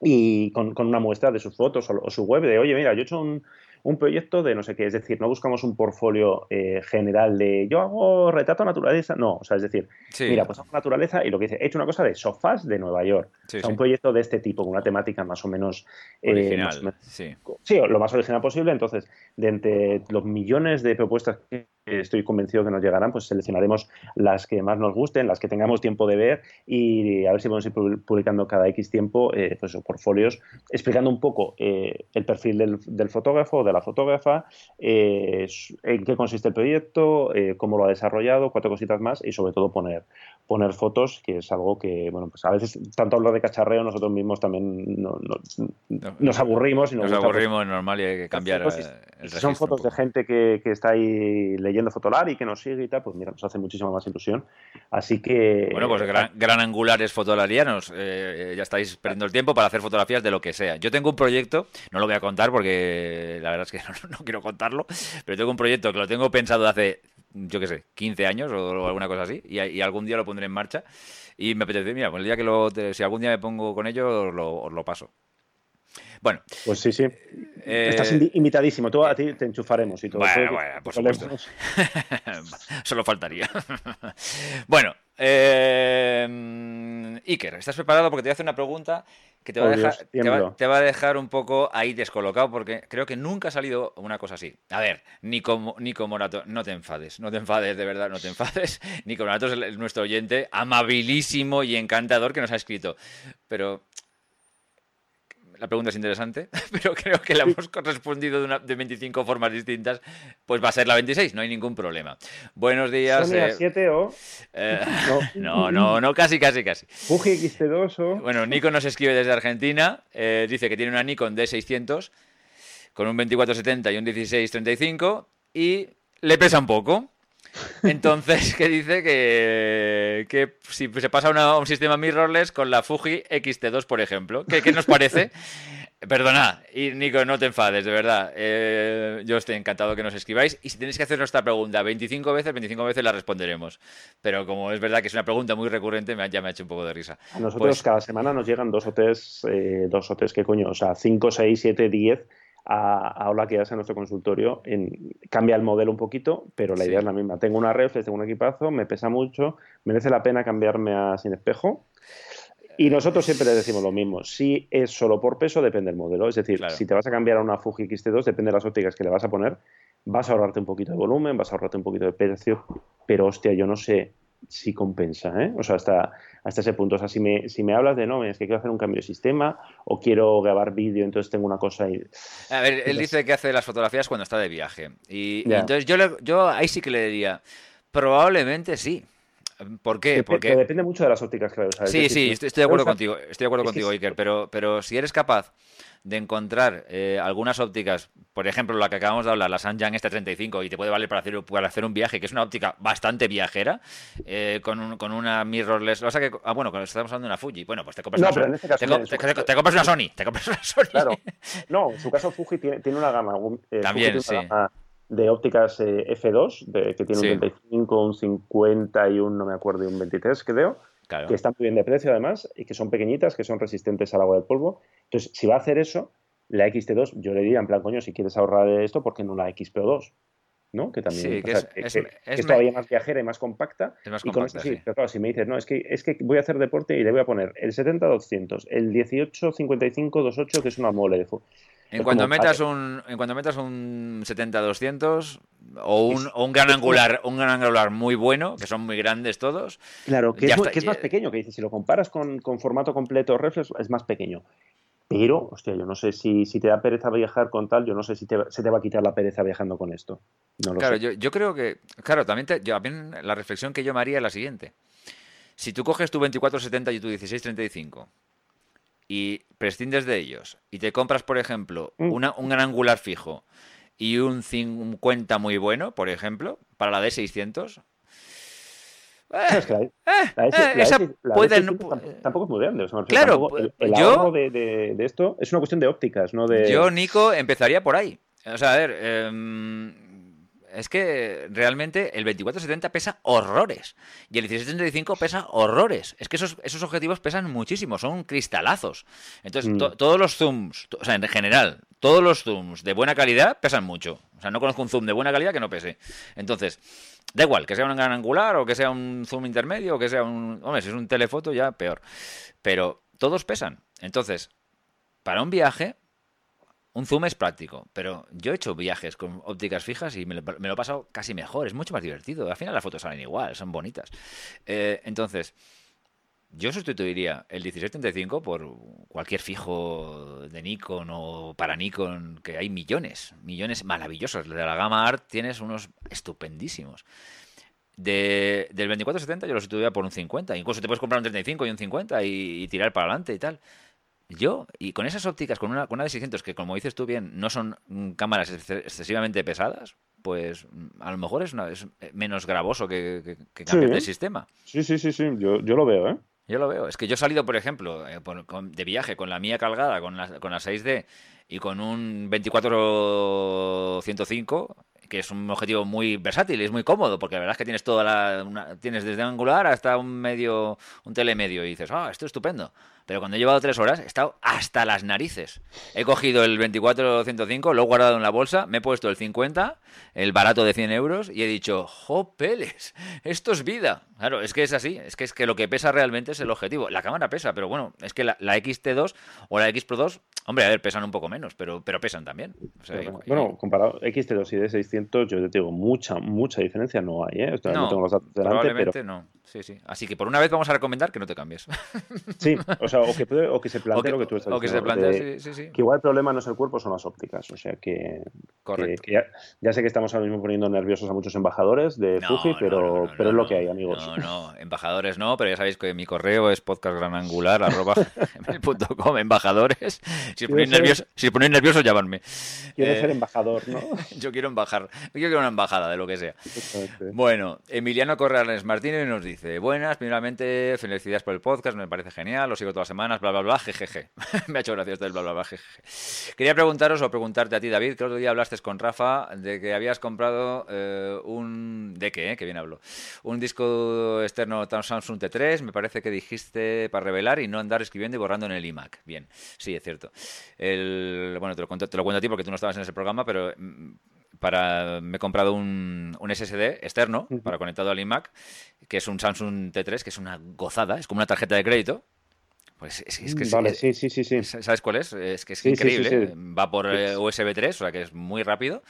y con, una muestra de sus fotos o, su web de, oye, mira, yo he hecho un, un proyecto de no sé qué, es decir, no buscamos un portfolio eh, general de yo hago retrato naturaleza, no, o sea, es decir, mira, pues hago naturaleza y lo que dice, he hecho una cosa de sofás de Nueva York, o sea, un proyecto de este tipo, con una temática más o menos... Eh, original, sí. Sí, lo más original posible, entonces, de entre los millones de propuestas que estoy convencido que nos llegarán, pues seleccionaremos las que más nos gusten, las que tengamos tiempo de ver y a ver si podemos ir publicando cada X tiempo eh, pues, portfolios explicando un poco eh, el perfil del, del, fotógrafo o de la fotógrafa, eh, en qué consiste el proyecto, cómo lo ha desarrollado, cuatro cositas más y sobre todo poner, poner fotos, que es algo que, bueno, pues a veces tanto hablo de cacharreo, nosotros mismos también nos aburrimos. Y nos, aburrimos, es normal y hay que cambiar el Son fotos de gente que, que está ahí leyendo leyendo Fotolar y que nos sigue y tal, pues mira, nos hace muchísima más ilusión. Así que. Bueno, pues gran, gran angulares fotolarianos, eh, ya estáis perdiendo el tiempo para hacer fotografías de lo que sea. Yo tengo un proyecto, no lo voy a contar porque la verdad es que *laughs* no, quiero contarlo, pero tengo un proyecto que lo tengo pensado hace, yo qué sé, 15 años o, alguna cosa así, y, algún día lo pondré en marcha. Y me apetece, mira, pues el día que lo, si algún día me pongo con ello, os lo paso. Bueno. Pues sí, sí. Eh, Estás invitadísimo. Tú a ti te enchufaremos y todo. Bueno, bueno, por supuesto. *laughs* Solo faltaría. *laughs* bueno, eh, Iker, ¿estás preparado? Porque te voy a hacer una pregunta que te va, a oh, dejar, te, va, a dejar un poco ahí descolocado porque creo que nunca ha salido una cosa así. A ver, Nico, Nico Morato, no te enfades, no te enfades, de verdad, no te enfades. *laughs* Nico Morato es nuestro oyente amabilísimo y encantador que nos ha escrito. Pero la pregunta es interesante, *laughs* pero creo que la hemos respondido de, una, de 25 formas distintas, pues va a ser la 26, no hay ningún problema. Buenos días. Son 7 eh, o... Eh, *laughs* *laughs* no. no, no, casi, casi, casi. Fuji XT2 o... Bueno, Nikon nos escribe desde Argentina, eh, dice que tiene una Nikon D600 con un 2470 y un 1635 y le pesa un poco. Entonces, que dice que, que si se pasa a un sistema mirrorless con la Fuji XT2, por ejemplo, ¿qué, nos parece? *laughs* Perdona, y Nico, no te enfades, de verdad. Eh, yo estoy encantado que nos escribáis. Y si tenéis que hacer nuestra pregunta 25 veces, 25 veces la responderemos. Pero como es verdad que es una pregunta muy recurrente, me, ya me ha hecho un poco de risa. A nosotros pues cada semana nos llegan dos o tres, eh, dos o tres, ¿qué coño? O sea, 5, 6, 7, 10 a, Hola que hace nuestro consultorio. En, cambia el modelo un poquito, pero la idea es la misma. Tengo una reflex, tengo un equipazo, me pesa mucho, merece la pena cambiarme a sin espejo. Y nosotros siempre le decimos lo mismo. Si es solo por peso, depende del modelo. Es decir, si te vas a cambiar a una Fuji X-T2, depende de las ópticas que le vas a poner. Vas a ahorrarte un poquito de volumen, vas a ahorrarte un poquito de precio, pero hostia, yo no sé si compensa, ¿eh? O sea, hasta, hasta ese punto. O sea, si me, si me hablas de, no, es que quiero hacer un cambio de sistema o quiero grabar vídeo, entonces tengo una cosa y... A ver, él dice que hace las fotografías cuando está de viaje. Y, entonces yo, yo ahí sí que le diría, probablemente sí. ¿Por qué? Porque depende mucho de las ópticas que usar. Sí, sí, estoy, de acuerdo contigo, estoy de acuerdo contigo, Iker, pero, pero si eres capaz de encontrar eh, algunas ópticas, por ejemplo, la que acabamos de hablar, la Sanjang esta 35, y te puede valer para hacer, para hacer un viaje, que es una óptica bastante viajera, eh, con, con, una mirrorless. O sea que, ah, bueno, estamos hablando de una Fuji, bueno, pues te compras, una, este te, compras una Sony, te compras una Sony. Claro, *laughs* no, en su caso Fuji tiene, tiene una gama. Eh, También, sí de ópticas eh, F2, de, que tiene un 35, un 50 y un, no me acuerdo, y un 23, creo, que están muy bien de precio además y que son pequeñitas, que son resistentes al agua del polvo. Entonces, si va a hacer eso, la XT2, yo le diría en plan, coño, si quieres ahorrar esto, ¿por qué no la XPO2? ¿no? Que también es, todavía más viajera y más compacta. y con esto sí, pero claro, si me dices, no, es que, es que voy a hacer deporte y le voy a poner el 70-200, el 18-55-28, que es una mole de en cuanto, metas un, en cuanto metas un 70-200 o un, o un gran angular un gran angular muy bueno, que son muy grandes todos. Claro, que, es, más pequeño, que dices, si lo comparas con, formato completo reflex, es más pequeño. Pero, hostia, yo no sé si, si te da pereza viajar con tal, yo no sé si se te va a quitar la pereza viajando con esto. claro, Yo, yo, creo que, claro, también, yo, también la reflexión que yo me haría es la siguiente. Si tú coges tu 2470 y tu 1635 y prescindes de ellos y te compras, por ejemplo, mm. un gran angular fijo y un 50 muy bueno, por ejemplo, para la D600, tampoco, es muy grande. claro, el, yo, de, de, esto es una cuestión de ópticas, no de. Yo, Nico, empezaría por ahí. O sea, a ver, eh, es que realmente el 2470 pesa horrores y el 1635 pesa horrores. Es que esos, esos objetivos pesan muchísimo, son cristalazos. Entonces, mm. todos los zooms, o sea, en general, todos los zooms de buena calidad pesan mucho. O sea, no conozco un zoom de buena calidad que no pese. Entonces, da igual, que sea un gran angular o que sea un zoom intermedio o que sea un... Hombre, si es un telefoto ya peor. Pero todos pesan. Entonces, para un viaje, un zoom es práctico, pero yo he hecho viajes con ópticas fijas y me lo, he pasado casi mejor, es mucho más divertido. Al final las fotos salen igual, son bonitas. Eh, entonces, yo sustituiría el 1635 por cualquier fijo de Nikon o para Nikon, que hay millones, millones maravillosos. De la gama Art tienes unos estupendísimos. De, del 2470 yo lo sustituiría por un 50. Incluso te puedes comprar un 35 y un 50 y, y tirar para adelante y tal. Yo, y con esas ópticas, con una, con una de 600, que como dices tú bien, no son mm, cámaras excesivamente pesadas, pues mm, a lo mejor es, una, es menos gravoso que, que, cambiar de sistema. Sí, sí, sí, sí, yo, yo lo veo, ¿eh? Yo lo veo. Es que yo he salido, por ejemplo, eh, de viaje con la mía calgada, con la, con la 6D y con un 24-105, que es un objetivo muy versátil y es muy cómodo, porque la verdad es que tienes toda la, tienes desde angular hasta un medio, un telemedio y dices, ah, esto es estupendo. Pero cuando he llevado tres horas, he estado hasta las narices. He cogido el 24-105, lo he guardado en la bolsa, me he puesto el 50, el barato de 100 euros, y he dicho, ¡jopeles! Esto es vida. Claro, es que es así. Es que, es que lo que pesa realmente es el objetivo. La cámara pesa, pero bueno, es que la, XT2 o la X Pro 2, hombre, a ver, pesan un poco menos, pero, pero pesan también. bueno, comparado XT2 y D600, yo te digo, mucha, mucha diferencia no hay, ¿eh? no, tengo los datos delante, probablemente no. Sí, sí. Así que por una vez vamos a recomendar que no te cambies. *laughs* Sí, o sea, o que, o que se plantee lo que tú estás diciendo. O que se plantee, sí, sí, Que igual el problema no es el cuerpo, son las ópticas. O sea que. Correcto. ya, sé que estamos ahora mismo poniendo nerviosos a muchos embajadores de Fuji, pero, pero es lo que hay, amigos. No, no, embajadores no, pero ya sabéis que mi correo es podcastgranangular.com, *laughs* embajadores. Si os ponéis nerviosos, si ponéis nerviosos, llamadme. Quieres ser embajador, ¿no? *laughs* yo quiero embajar. Yo quiero una embajada de lo que sea. Bueno, Emiliano Corrales Martínez nos dice: Buenas, primeramente, felicidades por el podcast, me parece genial, lo sigo todas las semanas, bla, bla, bla, jejeje. *laughs* me ha hecho gracia esto del bla, bla, bla, jejeje. Quería preguntaros o preguntarte a ti, David, que el otro día hablaste con Rafa de que habías comprado eh, un... ¿De qué? Eh? Que bien hablo. Un disco externo Samsung T3, me parece que dijiste para revelar y no andar escribiendo y borrando en el iMac. Bien, sí, es cierto. El, bueno, te lo, cuento, te lo cuento a ti porque tú no estabas en ese programa, pero mm, para me he comprado un, un SSD externo para conectado al iMac, que es un Samsung T3, que es una gozada, es como una tarjeta de crédito, Pues es, que vale, sí, sí, sí, sí. ¿Sabes cuál es? Es que es increíble. Va por USB 3, o sea que es muy rápido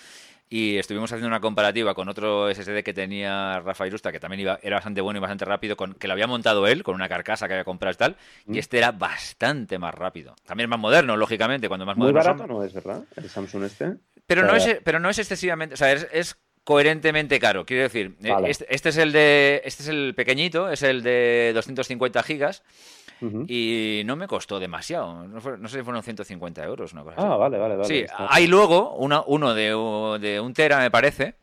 y estuvimos haciendo una comparativa con otro SSD que tenía Rafa Irusta, que también iba, era bastante bueno y bastante rápido, con, que lo había montado él, con una carcasa que había comprado y tal, y mm. este era bastante más rápido. También más moderno, lógicamente, cuando más Muy barato no es, ¿verdad? El Samsung este. Pero, no, es, pero no es excesivamente, o sea, es, coherentemente caro. Quiero decir, eh, este, este, es el de, este es el pequeñito, es el de 250 gigas y no me costó demasiado. No, sé si fueron 150 euros, una cosa Ah, vale, vale, vale. Sí, hay luego uno de, de, un tera, me parece,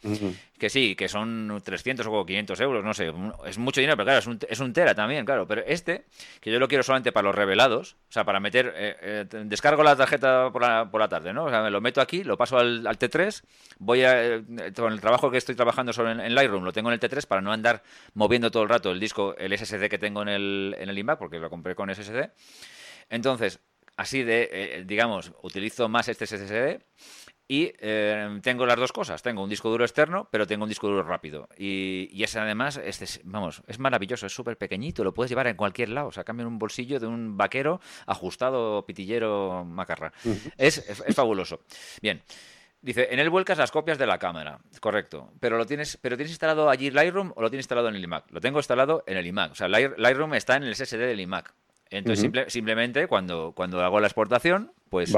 que sí, que son 300 o 500 euros, no sé, es mucho dinero, pero claro, es un, es un tera también, claro. Pero este, que yo lo quiero solamente para los revelados, o sea, para meter, eh, eh, descargo la tarjeta por la, por la tarde, ¿no? O sea, me lo meto aquí, lo paso al, T3, voy a, eh, con el trabajo que estoy trabajando sobre en, Lightroom, lo tengo en el T3 para no andar moviendo todo el rato el disco, el SSD que tengo en el, en el iMac, porque lo compré con SSD. Entonces, así de, digamos, utilizo más este SSD y eh, tengo las dos cosas. Tengo un disco duro externo, pero tengo un disco duro rápido. Y, y ese además, este es, vamos, es maravilloso, es súper pequeñito, lo puedes llevar en cualquier lado. O sea, cambia en un bolsillo de un vaquero ajustado, pitillero, macarra. es, es, fabuloso. Bien. Dice, en él vuelcas las copias de la cámara. Correcto. Pero lo tienes, pero tienes instalado allí Lightroom o lo tienes instalado en el iMac. Lo tengo instalado en el iMac. O sea, Lightroom está en el SSD del iMac. Entonces, simplemente cuando, cuando hago la exportación, pues,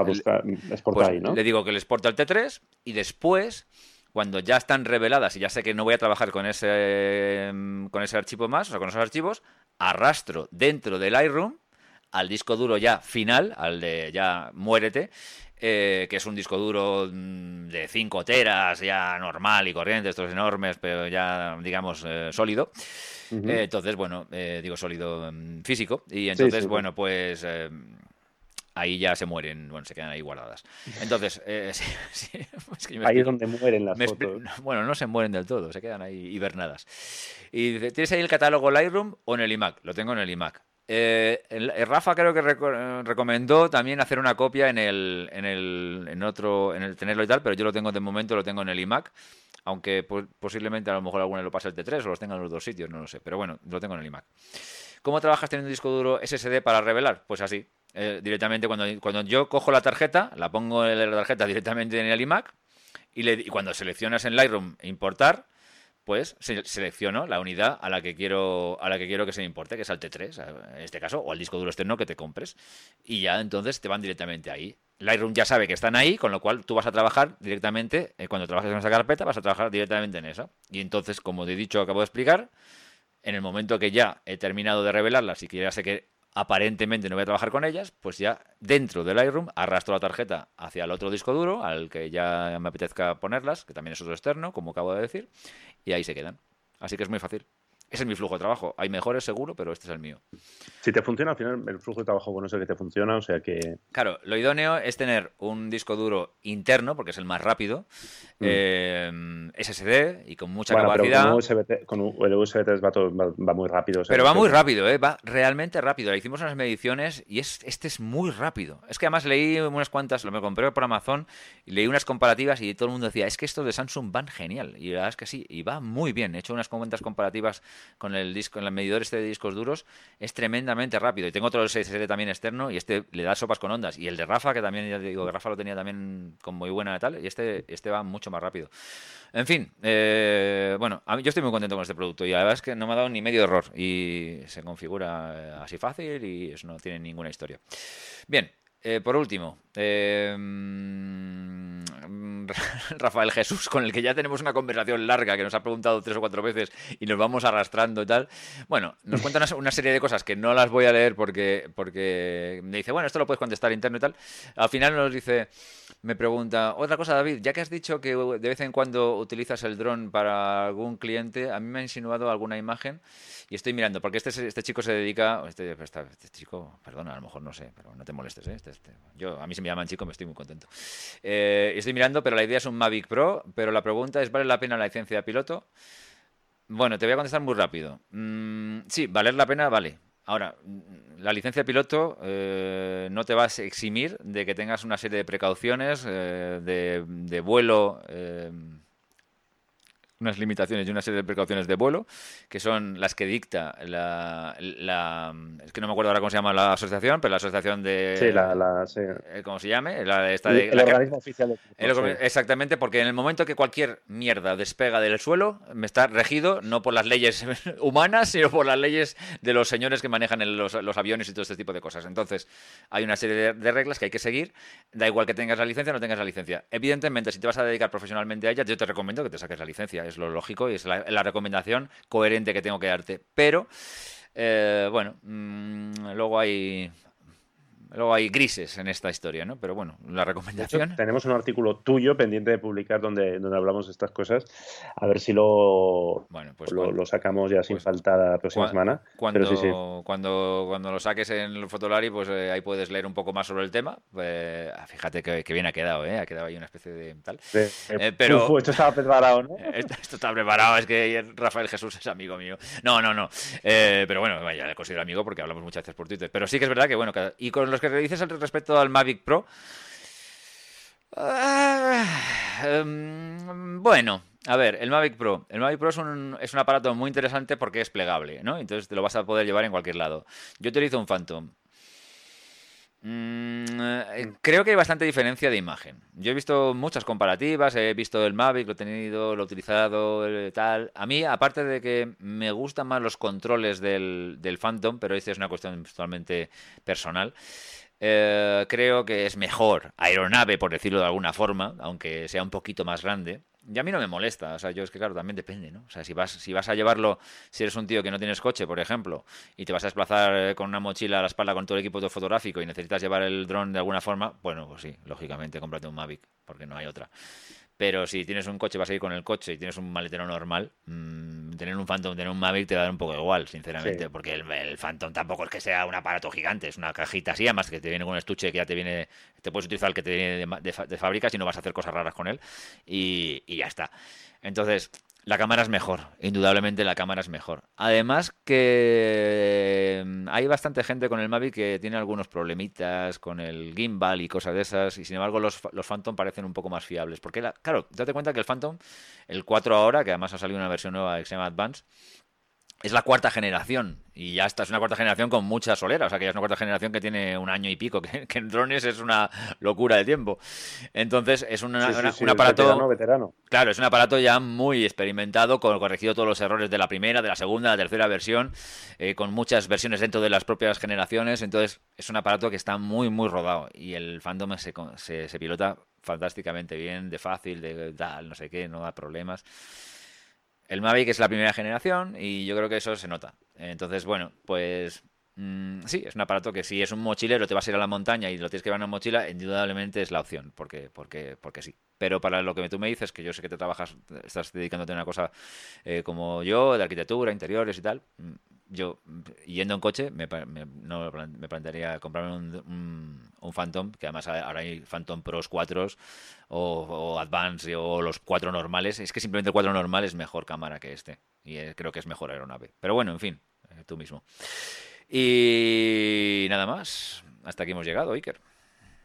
pues le digo que le exporto al T3 y después, cuando ya están reveladas y ya sé que no voy a trabajar con ese, mm, con ese archivo más, o sea, con esos archivos, arrastro dentro del Lightroom al disco duro ya final, al de ya muérete, eh, que es un disco duro mm, de 5 teras, ya normal y corriente, estos enormes, pero ya, digamos, eh, sólido. Eh, entonces, bueno, digo sólido mm, físico. Y entonces, bueno, pues eh, ahí ya se mueren, bueno, se quedan ahí guardadas. Entonces, *laughs* ahí es donde mueren las fotos. *laughs* Bueno, no se mueren del todo, se quedan ahí hibernadas. Y ¿tienes ahí el catálogo Lightroom o en el iMac? Lo tengo en el iMac. Rafa creo que recomendó también hacer una copia en el, en el en otro en el tenerlo y tal, pero yo lo tengo de momento lo tengo en el iMac aunque posiblemente a lo mejor alguno lo pase el T3 o los tenga en los dos sitios, no lo sé, pero bueno, lo tengo en el iMac. ¿Cómo trabajas teniendo un disco duro SSD para revelar? Pues así, eh, directamente cuando, cuando yo cojo la tarjeta, la pongo en la tarjeta directamente en el iMac y, cuando seleccionas en Lightroom importar, pues selecciono la unidad a la que quiero a la que quiero que se me importe, que es al T3, en este caso, o al disco duro externo que te compres. Y ya entonces te van directamente ahí. Lightroom ya sabe que están ahí, con lo cual tú vas a trabajar directamente, eh, cuando trabajes en esa carpeta, vas a trabajar directamente en esa. Y entonces, como te he dicho, acabo de explicar, en el momento que ya he terminado de revelarlas y que ya sé que aparentemente no voy a trabajar con ellas, pues ya dentro del Lightroom arrastro la tarjeta hacia el otro disco duro, al que ya me apetezca ponerlas, que también es otro externo, como acabo de decir, y ahí se quedan. Así que es muy fácil. Ese es mi flujo de trabajo. Hay mejores seguro, pero este es el mío. Si te funciona, al final el flujo de trabajo bueno es el que te funciona, o sea que... Claro, lo idóneo es tener un disco duro interno, porque es el más rápido, mm. eh, SSD y con mucha capacidad. con, el USB 3 va, muy rápido. pero va muy rápido, ¿eh? va realmente rápido. Le hicimos unas mediciones y es, este es muy rápido. Es que además leí unas cuantas, lo me compré por Amazon, y leí unas comparativas y todo el mundo decía, es que estos de Samsung van genial. Y la verdad es que sí, y va muy bien. He hecho unas cuantas comparativas con el disco, en el medidor este de discos duros, es tremendamente rápido. Y tengo otro SSD también externo y este le da sopas con ondas. Y el de Rafa, que también ya digo que Rafa lo tenía también con muy buena tal, y este, este va mucho más rápido. En fin, eh, bueno, yo estoy muy contento con este producto y la verdad es que no me ha dado ni medio error y se configura eh, así fácil y eso no tiene ninguna historia. Bien, eh, por último, eh, *laughs* Rafael Jesús, con el que ya tenemos una conversación larga que nos ha preguntado tres o cuatro veces y nos vamos arrastrando y tal. Bueno, nos cuenta una, serie de cosas que no las voy a leer porque, porque me dice, bueno, esto lo puedes contestar interno y tal. Al final nos dice, me pregunta, otra cosa, David, ya que has dicho que de vez en cuando utilizas el dron para algún cliente, a mí me ha insinuado alguna imagen y estoy mirando, porque este, este chico se dedica, este, este, chico, perdona, a lo mejor no sé, pero no te molestes, ¿eh? este, este, yo, a mí se me llaman chico, me estoy muy contento. Eh, estoy mirando, pero la idea es un Mavic Pro, pero la pregunta es, ¿vale la pena la licencia de piloto? Bueno, te voy a contestar muy rápido. Mm, sí, valer la pena, vale. Ahora, la licencia de piloto eh, no te vas a eximir de que tengas una serie de precauciones de, de, vuelo unas limitaciones y una serie de precauciones de vuelo, que son las que dicta la, es que no me acuerdo ahora cómo se llama la asociación, pero la asociación de... Sí, la... Eh, ¿Cómo se llame? La, el, organismo oficial de Exactamente, porque en el momento que cualquier mierda despega del suelo, me está regido no por las leyes *laughs* humanas, sino por las leyes de los señores que manejan los, aviones y todo este tipo de cosas. Entonces, hay una serie de, reglas que hay que seguir, da igual que tengas la licencia o no tengas la licencia. Evidentemente, si te vas a dedicar profesionalmente a ella, yo te recomiendo que te saques la licencia, es lo lógico y es la, recomendación coherente que tengo que darte. Pero, eh, bueno, mm, luego hay Luego hay grises en esta historia, ¿no? Pero bueno, la recomendación. tenemos un artículo tuyo pendiente de publicar donde, donde hablamos de estas cosas. A ver si lo, bueno, pues lo, sacamos ya sin pues falta la próxima semana. Cuando, cuando, cuando lo saques en el Fotolari, pues eh, ahí puedes leer un poco más sobre el tema. Pues, ah, fíjate que, bien ha quedado, ¿eh? Ha quedado ahí una especie de tal. Eh, pero esto estaba preparado, ¿no? *laughs* Esto, está preparado, es que Rafael Jesús es amigo mío. No, no, no. Eh, pero bueno, ya le considero amigo porque hablamos muchas veces por Twitter. Pero sí que es verdad que, bueno, y con los que dices respecto al Mavic Pro. Ah, em, bueno, a ver, el Mavic Pro. El Mavic Pro es un, es un, aparato muy interesante porque es plegable, ¿no? Entonces te lo vas a poder llevar en cualquier lado. Yo utilizo un Phantom. Mm, eh, creo que hay bastante diferencia de imagen. Yo he visto muchas comparativas, he visto el Mavic, lo he tenido, lo he utilizado, tal. A mí, aparte de que me gustan más los controles del, del Phantom, pero esta es una cuestión totalmente personal. Eh, creo que es mejor aeronave, por decirlo de alguna forma, aunque sea un poquito más grande. Y a mí no me molesta, o sea, yo es que claro, también depende, ¿no? O sea, si vas, si vas a llevarlo, si eres un tío que no tienes coche, por ejemplo, y te vas a desplazar eh, con una mochila a la espalda con todo el equipo fotográfico y necesitas llevar el dron de alguna forma, bueno, pues sí, lógicamente cómprate un Mavic, porque no hay otra. Pero si tienes un coche, vas a ir con el coche y tienes un maletero normal, mmm, tener un Phantom, tener un Mavic te va a dar un poco igual, sinceramente, porque el, Phantom tampoco es que sea un aparato gigante, es una cajita así, además que te viene con un estuche que ya te viene, te puedes utilizar el que te viene de, de, fábrica si no vas a hacer cosas raras con él y, y ya está. Entonces, la cámara es mejor, indudablemente la cámara es mejor. Además que mm, hay bastante gente con el Mavic que tiene algunos problemitas con el gimbal y cosas de esas, y sin embargo los, los Phantom parecen un poco más fiables. Porque, claro, date cuenta que el Phantom, el 4 ahora, que además ha salido una versión nueva que se Advance, es la cuarta generación. Y ya esta es una cuarta generación con mucha solera, o sea que ya es una cuarta generación que tiene un año y pico, que, *laughs* en drones es una locura de tiempo. Entonces es un aparato... Veterano, Claro, es un aparato ya muy experimentado, con corregido todos los errores de la primera, de la segunda, de la tercera versión, eh, con muchas versiones dentro de las propias generaciones, entonces es un aparato que está muy, muy rodado. Y el fandom se, se, se pilota fantásticamente bien, de fácil, de tal, no sé qué, no da problemas. El Mavic es la primera generación y yo creo que eso se nota. Entonces, bueno, pues mm, sí, es un aparato que si es un mochilero, te vas a ir a la montaña y lo tienes que llevar en una mochila, indudablemente es la opción, porque, porque, porque sí. Pero para lo que tú me dices, que yo sé que te trabajas, estás dedicándote a una cosa eh, como yo, de arquitectura, interiores y tal, mm, yo, yendo en coche, me, no, me plantearía comprarme un, un, Phantom, que además ahora hay Phantom Pros 4 o, Advance o los 4 normales. Es que simplemente el 4 normal es mejor cámara que este. Y eh, creo que es mejor aeronave. Pero bueno, en fin, eh, tú mismo. Y nada más. Hasta aquí hemos llegado, Iker.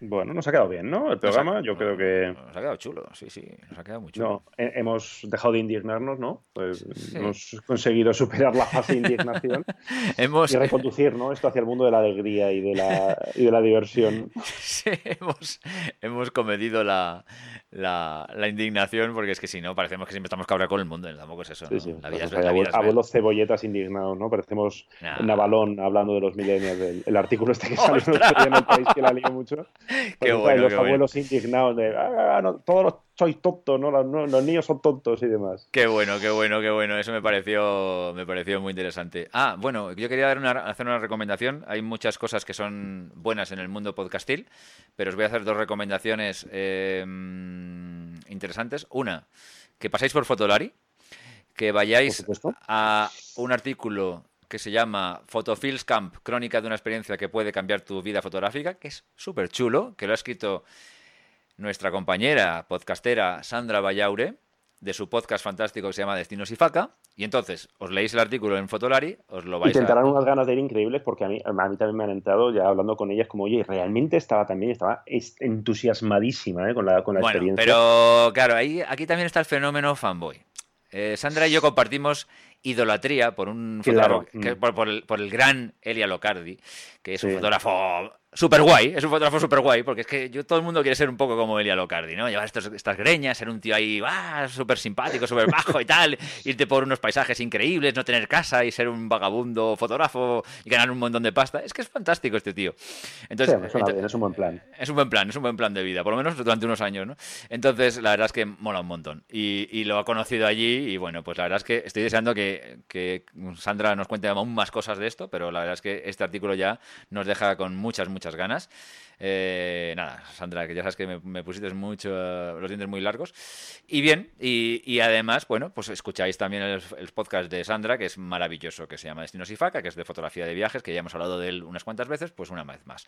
Bueno, nos ha quedado bien, ¿no? El programa, yo creo que. Nos ha quedado chulo, sí, sí, nos ha quedado muy chulo. No, hemos dejado de indignarnos, ¿no? Pues hemos conseguido superar la fase de indignación *laughs* hemos... y reconducir, ¿no? Esto hacia el mundo de la alegría y de la, y de la diversión. *laughs* Sí, hemos, hemos cometido la, la, la, indignación, porque es que si no, parecemos que siempre estamos cabreados con el mundo, tampoco es eso. ¿no? Sí, La vida es, la vida abuelos cebolletas indignados, ¿no? Parecemos Navalón hablando de los milenios, del el artículo este que *laughs* salió en el país que la lió mucho. Qué bueno, los abuelos indignados de ah, no, todos los sois tontos, ¿no? Los, niños son tontos y demás. Qué bueno, qué bueno, qué bueno. Eso me pareció, me pareció muy interesante. Ah, bueno, yo quería dar una, hacer una recomendación. Hay muchas cosas que son buenas en el mundo podcastil, pero os voy a hacer dos recomendaciones eh, interesantes. Una, que pasáis por Fotolari, que vayáis a un artículo que se llama Photofilms Camp, crónica de una experiencia que puede cambiar tu vida fotográfica, que es súper chulo, que lo ha escrito nuestra compañera podcastera Sandra Vallaure, de su podcast fantástico que se llama Destinos y Faca. Y entonces, os leéis el artículo en Fotolari, os lo vais y tendrán unas ganas de ir increíbles porque a mí, a mí también me han entrado ya hablando con ellas como, oye, realmente estaba también, estaba entusiasmadísima ¿eh? con la, con la bueno, experiencia. Pero claro, ahí, aquí también está el fenómeno fanboy. Eh, Sandra y yo compartimos idolatría por un fotógrafo, mm. por, el, por, el, gran Elia Locardi, que es un fotógrafo súper guay, es un fotógrafo súper guay, porque es que yo, todo el mundo quiere ser un poco como Elia Locardi, ¿no? Llevar estas greñas, ser un tío ahí, ah, súper simpático, súper bajo y tal, *laughs* irte por unos paisajes increíbles, no tener casa y ser un vagabundo fotógrafo y ganar un montón de pasta. Es que es fantástico este tío. Entonces, es un buen plan. Es un buen plan, es un buen plan de vida, por lo menos durante unos años, ¿no? Entonces, la verdad es que mola un montón. Y, y lo ha conocido allí y bueno, pues la verdad es que estoy deseando que, que Sandra nos cuente aún más cosas de esto, pero la verdad es que este artículo ya nos deja con muchas, muchas ganas. Eh, nada, Sandra, que ya sabes que me, pusiste mucho los dientes muy largos. Y bien, y, además, bueno, pues escucháis también el, podcast de Sandra, que es maravilloso, que se llama Destinos y Faca, que es de fotografía de viajes, que ya hemos hablado de él unas cuantas veces, pues una vez más.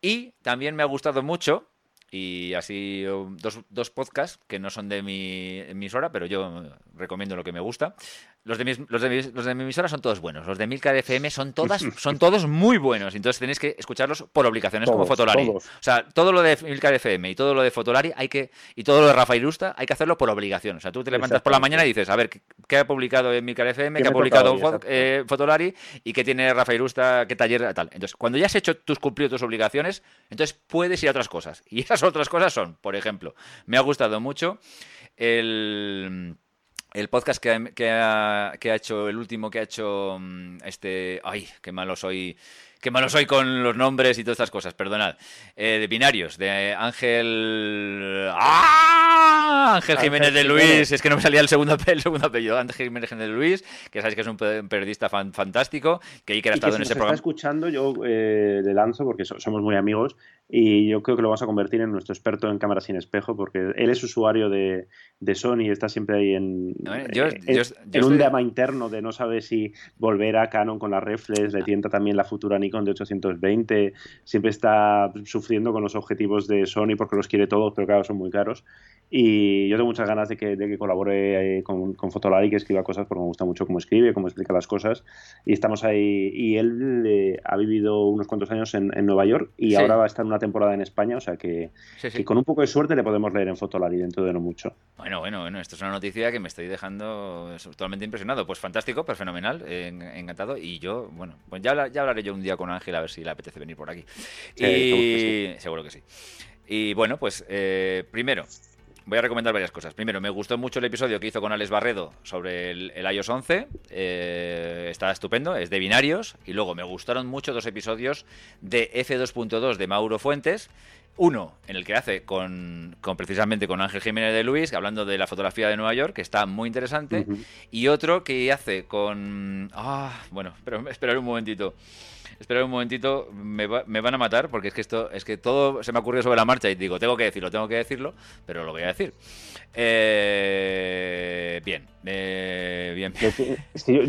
Y también me ha gustado mucho y así dos, dos podcasts que no son de mi emisora, pero yo recomiendo lo que me gusta. Los de, mis, los, de los de mi emisora son todos buenos. Los de Milcar FM son, *laughs* todas, son todos muy buenos. Entonces tenéis que escucharlos por obligaciones como Fotolari. O sea, todo lo de Milcar FM y todo lo de Fotolari hay que, y todo lo de Rafael Irusta hay que hacerlo por obligación. O sea, tú te levantas por la mañana y dices, a ver, ¿qué ha publicado en Milcar FM? ¿Qué, ha publicado eh, Fotolari? ¿Y qué tiene Rafael Irusta? ¿Qué taller? Tal. Entonces, cuando ya has hecho tus cumplido tus obligaciones, entonces puedes ir a otras cosas. *laughs* Y esas otras cosas son, por ejemplo, me ha gustado mucho el el podcast que ha, hecho, el último que ha hecho mm, este... Ay, qué malo soy Qué malo soy con los nombres y todas estas cosas, perdonad. Eh, de binarios, de Ángel. ¡Ah! Ángel Jiménez de Luis, es que no me salía el segundo, *laughs* el segundo apellido. Ángel Jiménez de Luis, que sabéis que es un periodista fantástico, que Iker ha estado en ese programa. está escuchando, yo eh, le lanzo porque somos muy amigos y yo creo que lo vamos a convertir en nuestro experto en cámaras sin espejo porque él es usuario de, de Sony, está siempre ahí en, en, un drama interno de no sabe si volver a Canon con la reflex, le tienta también la futura Nikon de 820, siempre está sufriendo con los objetivos de Sony porque los quiere todos, pero claro, son muy caros. Y yo tengo muchas ganas de que, de que colabore eh, con, con Fotolari, que escriba cosas porque me gusta mucho cómo escribe, cómo explica las cosas. Y estamos ahí. Y él eh, ha vivido unos cuantos años en, Nueva York y ahora va a estar una temporada en España, o sea que, que, con un poco de suerte le podemos leer en Fotolari dentro de no mucho. Bueno, bueno, bueno, esto es una noticia que me estoy dejando totalmente impresionado. Pues fantástico, pues fenomenal, encantado. Y yo, bueno, pues ya, ya hablaré yo un día con Ángel a ver si le apetece venir por aquí. y seguro que sí. Y bueno, pues eh, primero, voy a recomendar varias cosas. Primero, me gustó mucho el episodio que hizo con Alex Barredo sobre el, iOS 11. Eh, está estupendo, es de binarios. Y luego me gustaron mucho dos episodios de F2.2 de Mauro Fuentes. Uno, en el que hace con, precisamente con Ángel Jiménez de Luis, hablando de la fotografía de Nueva York, que está muy interesante. Y otro que hace con... Ah, bueno, pero *laughs* esperaré un momentito. Esperad un momentito, me, me, van a matar porque es que esto, es que todo se me ha ocurrido sobre la marcha y digo, tengo que decirlo, tengo que decirlo, pero lo voy a decir. Eh, bien, eh, bien.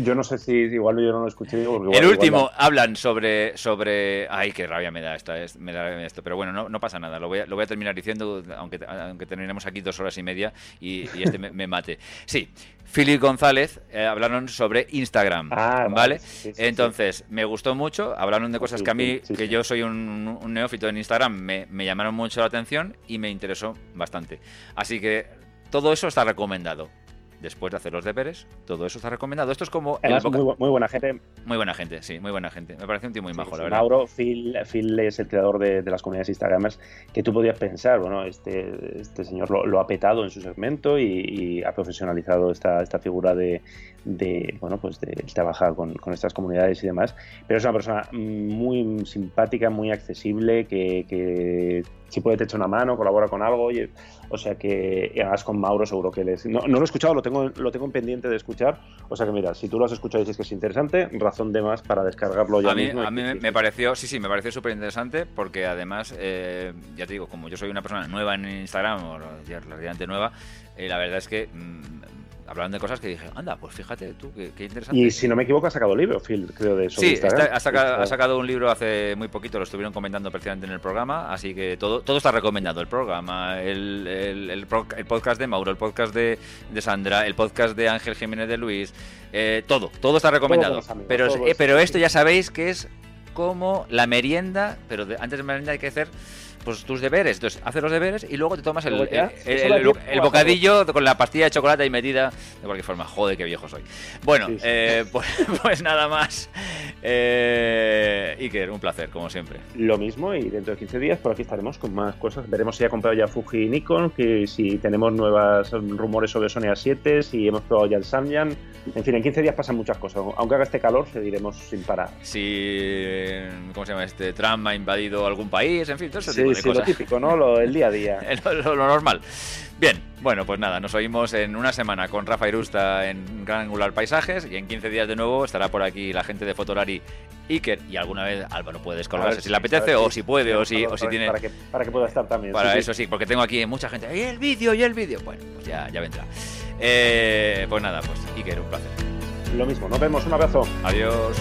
yo, no sé si igual yo no lo escuché. el último hablan sobre, sobre, ay, qué rabia me da, esta, me da esto, pero bueno, no, no pasa nada, lo voy, a, lo voy a terminar diciendo, aunque, aunque terminemos aquí dos horas y media y, este me, mate. Sí, Philip González eh, hablaron sobre Instagram, ah, ¿vale? Entonces, me gustó mucho, hablaron de cosas que a mí, que yo soy un, neófito en Instagram, me, me, llamaron mucho la atención y me interesó bastante. Así que todo eso está recomendado después de hacer los deberes, todo eso está recomendado. Esto es como. muy, buena gente. Muy buena gente, sí, muy buena gente. Me parece un tío muy majo, la verdad. Mauro, Phil, Phil es el creador de, las comunidades Instagramers que tú podías pensar, bueno, este, este señor lo, ha petado en su segmento y, ha profesionalizado esta, esta figura de, de, bueno, pues de trabajar con, con, estas comunidades y demás. Pero es una persona muy simpática, muy accesible, que, que si puede te echa una mano, colabora con algo, oye, o sea que hagas con Mauro seguro que les... No, no, lo he escuchado, lo tengo, lo tengo en pendiente de escuchar, o sea que mira, si tú lo has escuchado y dices que es interesante, razón de más para descargarlo ya a mismo. A mí me pareció, sí, sí, me pareció súper interesante porque además, eh, ya te digo, como yo soy una persona nueva en Instagram, o relativamente nueva, eh, la verdad es que... Mm, hablaban de cosas que dije, anda, pues fíjate tú, qué, interesante. Y si no me equivoco, ha sacado libro, Phil, creo de eso. Sí, ha, sacado, un libro hace muy poquito, lo estuvieron comentando precisamente en el programa, así que todo, todo está recomendado, el programa, el, el, podcast de Mauro, el podcast de, de, Sandra, el podcast de Ángel Jiménez de Luis, eh, todo, todo está recomendado. pero, pero esto ya sabéis que es como la merienda, pero antes de merienda hay que hacer pues, tus deberes. Entonces, haces los deberes y luego te tomas el, el, bocadillo con la pastilla de chocolate ahí metida. De cualquier forma, joder, qué viejo soy. Bueno, eh, *laughs* pues, pues, nada más. Eh, Iker, un placer, como siempre. Lo mismo, y dentro de 15 días por aquí estaremos con más cosas. Veremos si ha comprado ya Fuji y Nikon, que si tenemos nuevos rumores sobre Sony A7, si hemos probado ya el Samyang. En fin, en 15 días pasan muchas cosas. Aunque haga este calor, seguiremos sin parar. Si, ¿cómo se llama? Este Trump ha invadido algún país, en fin, todo ese tipo de sí, lo típico, ¿no? el día a día. *laughs* lo, normal. Bien, bueno, pues nada, nos oímos en una semana con Rafa Irusta en Gran Angular Paisajes y en 15 días de nuevo estará por aquí la gente de Fotolari Iker y alguna vez Álvaro puede descolgarse si le apetece o si puede o si, o si tiene... Para que, para que pueda estar también. Para eso sí. porque tengo aquí mucha gente. ¡Y el vídeo! ¡Y el vídeo! Bueno, pues ya, ya vendrá. Eh, pues nada, pues Iker, un placer. Lo mismo, nos vemos, un abrazo. Adiós.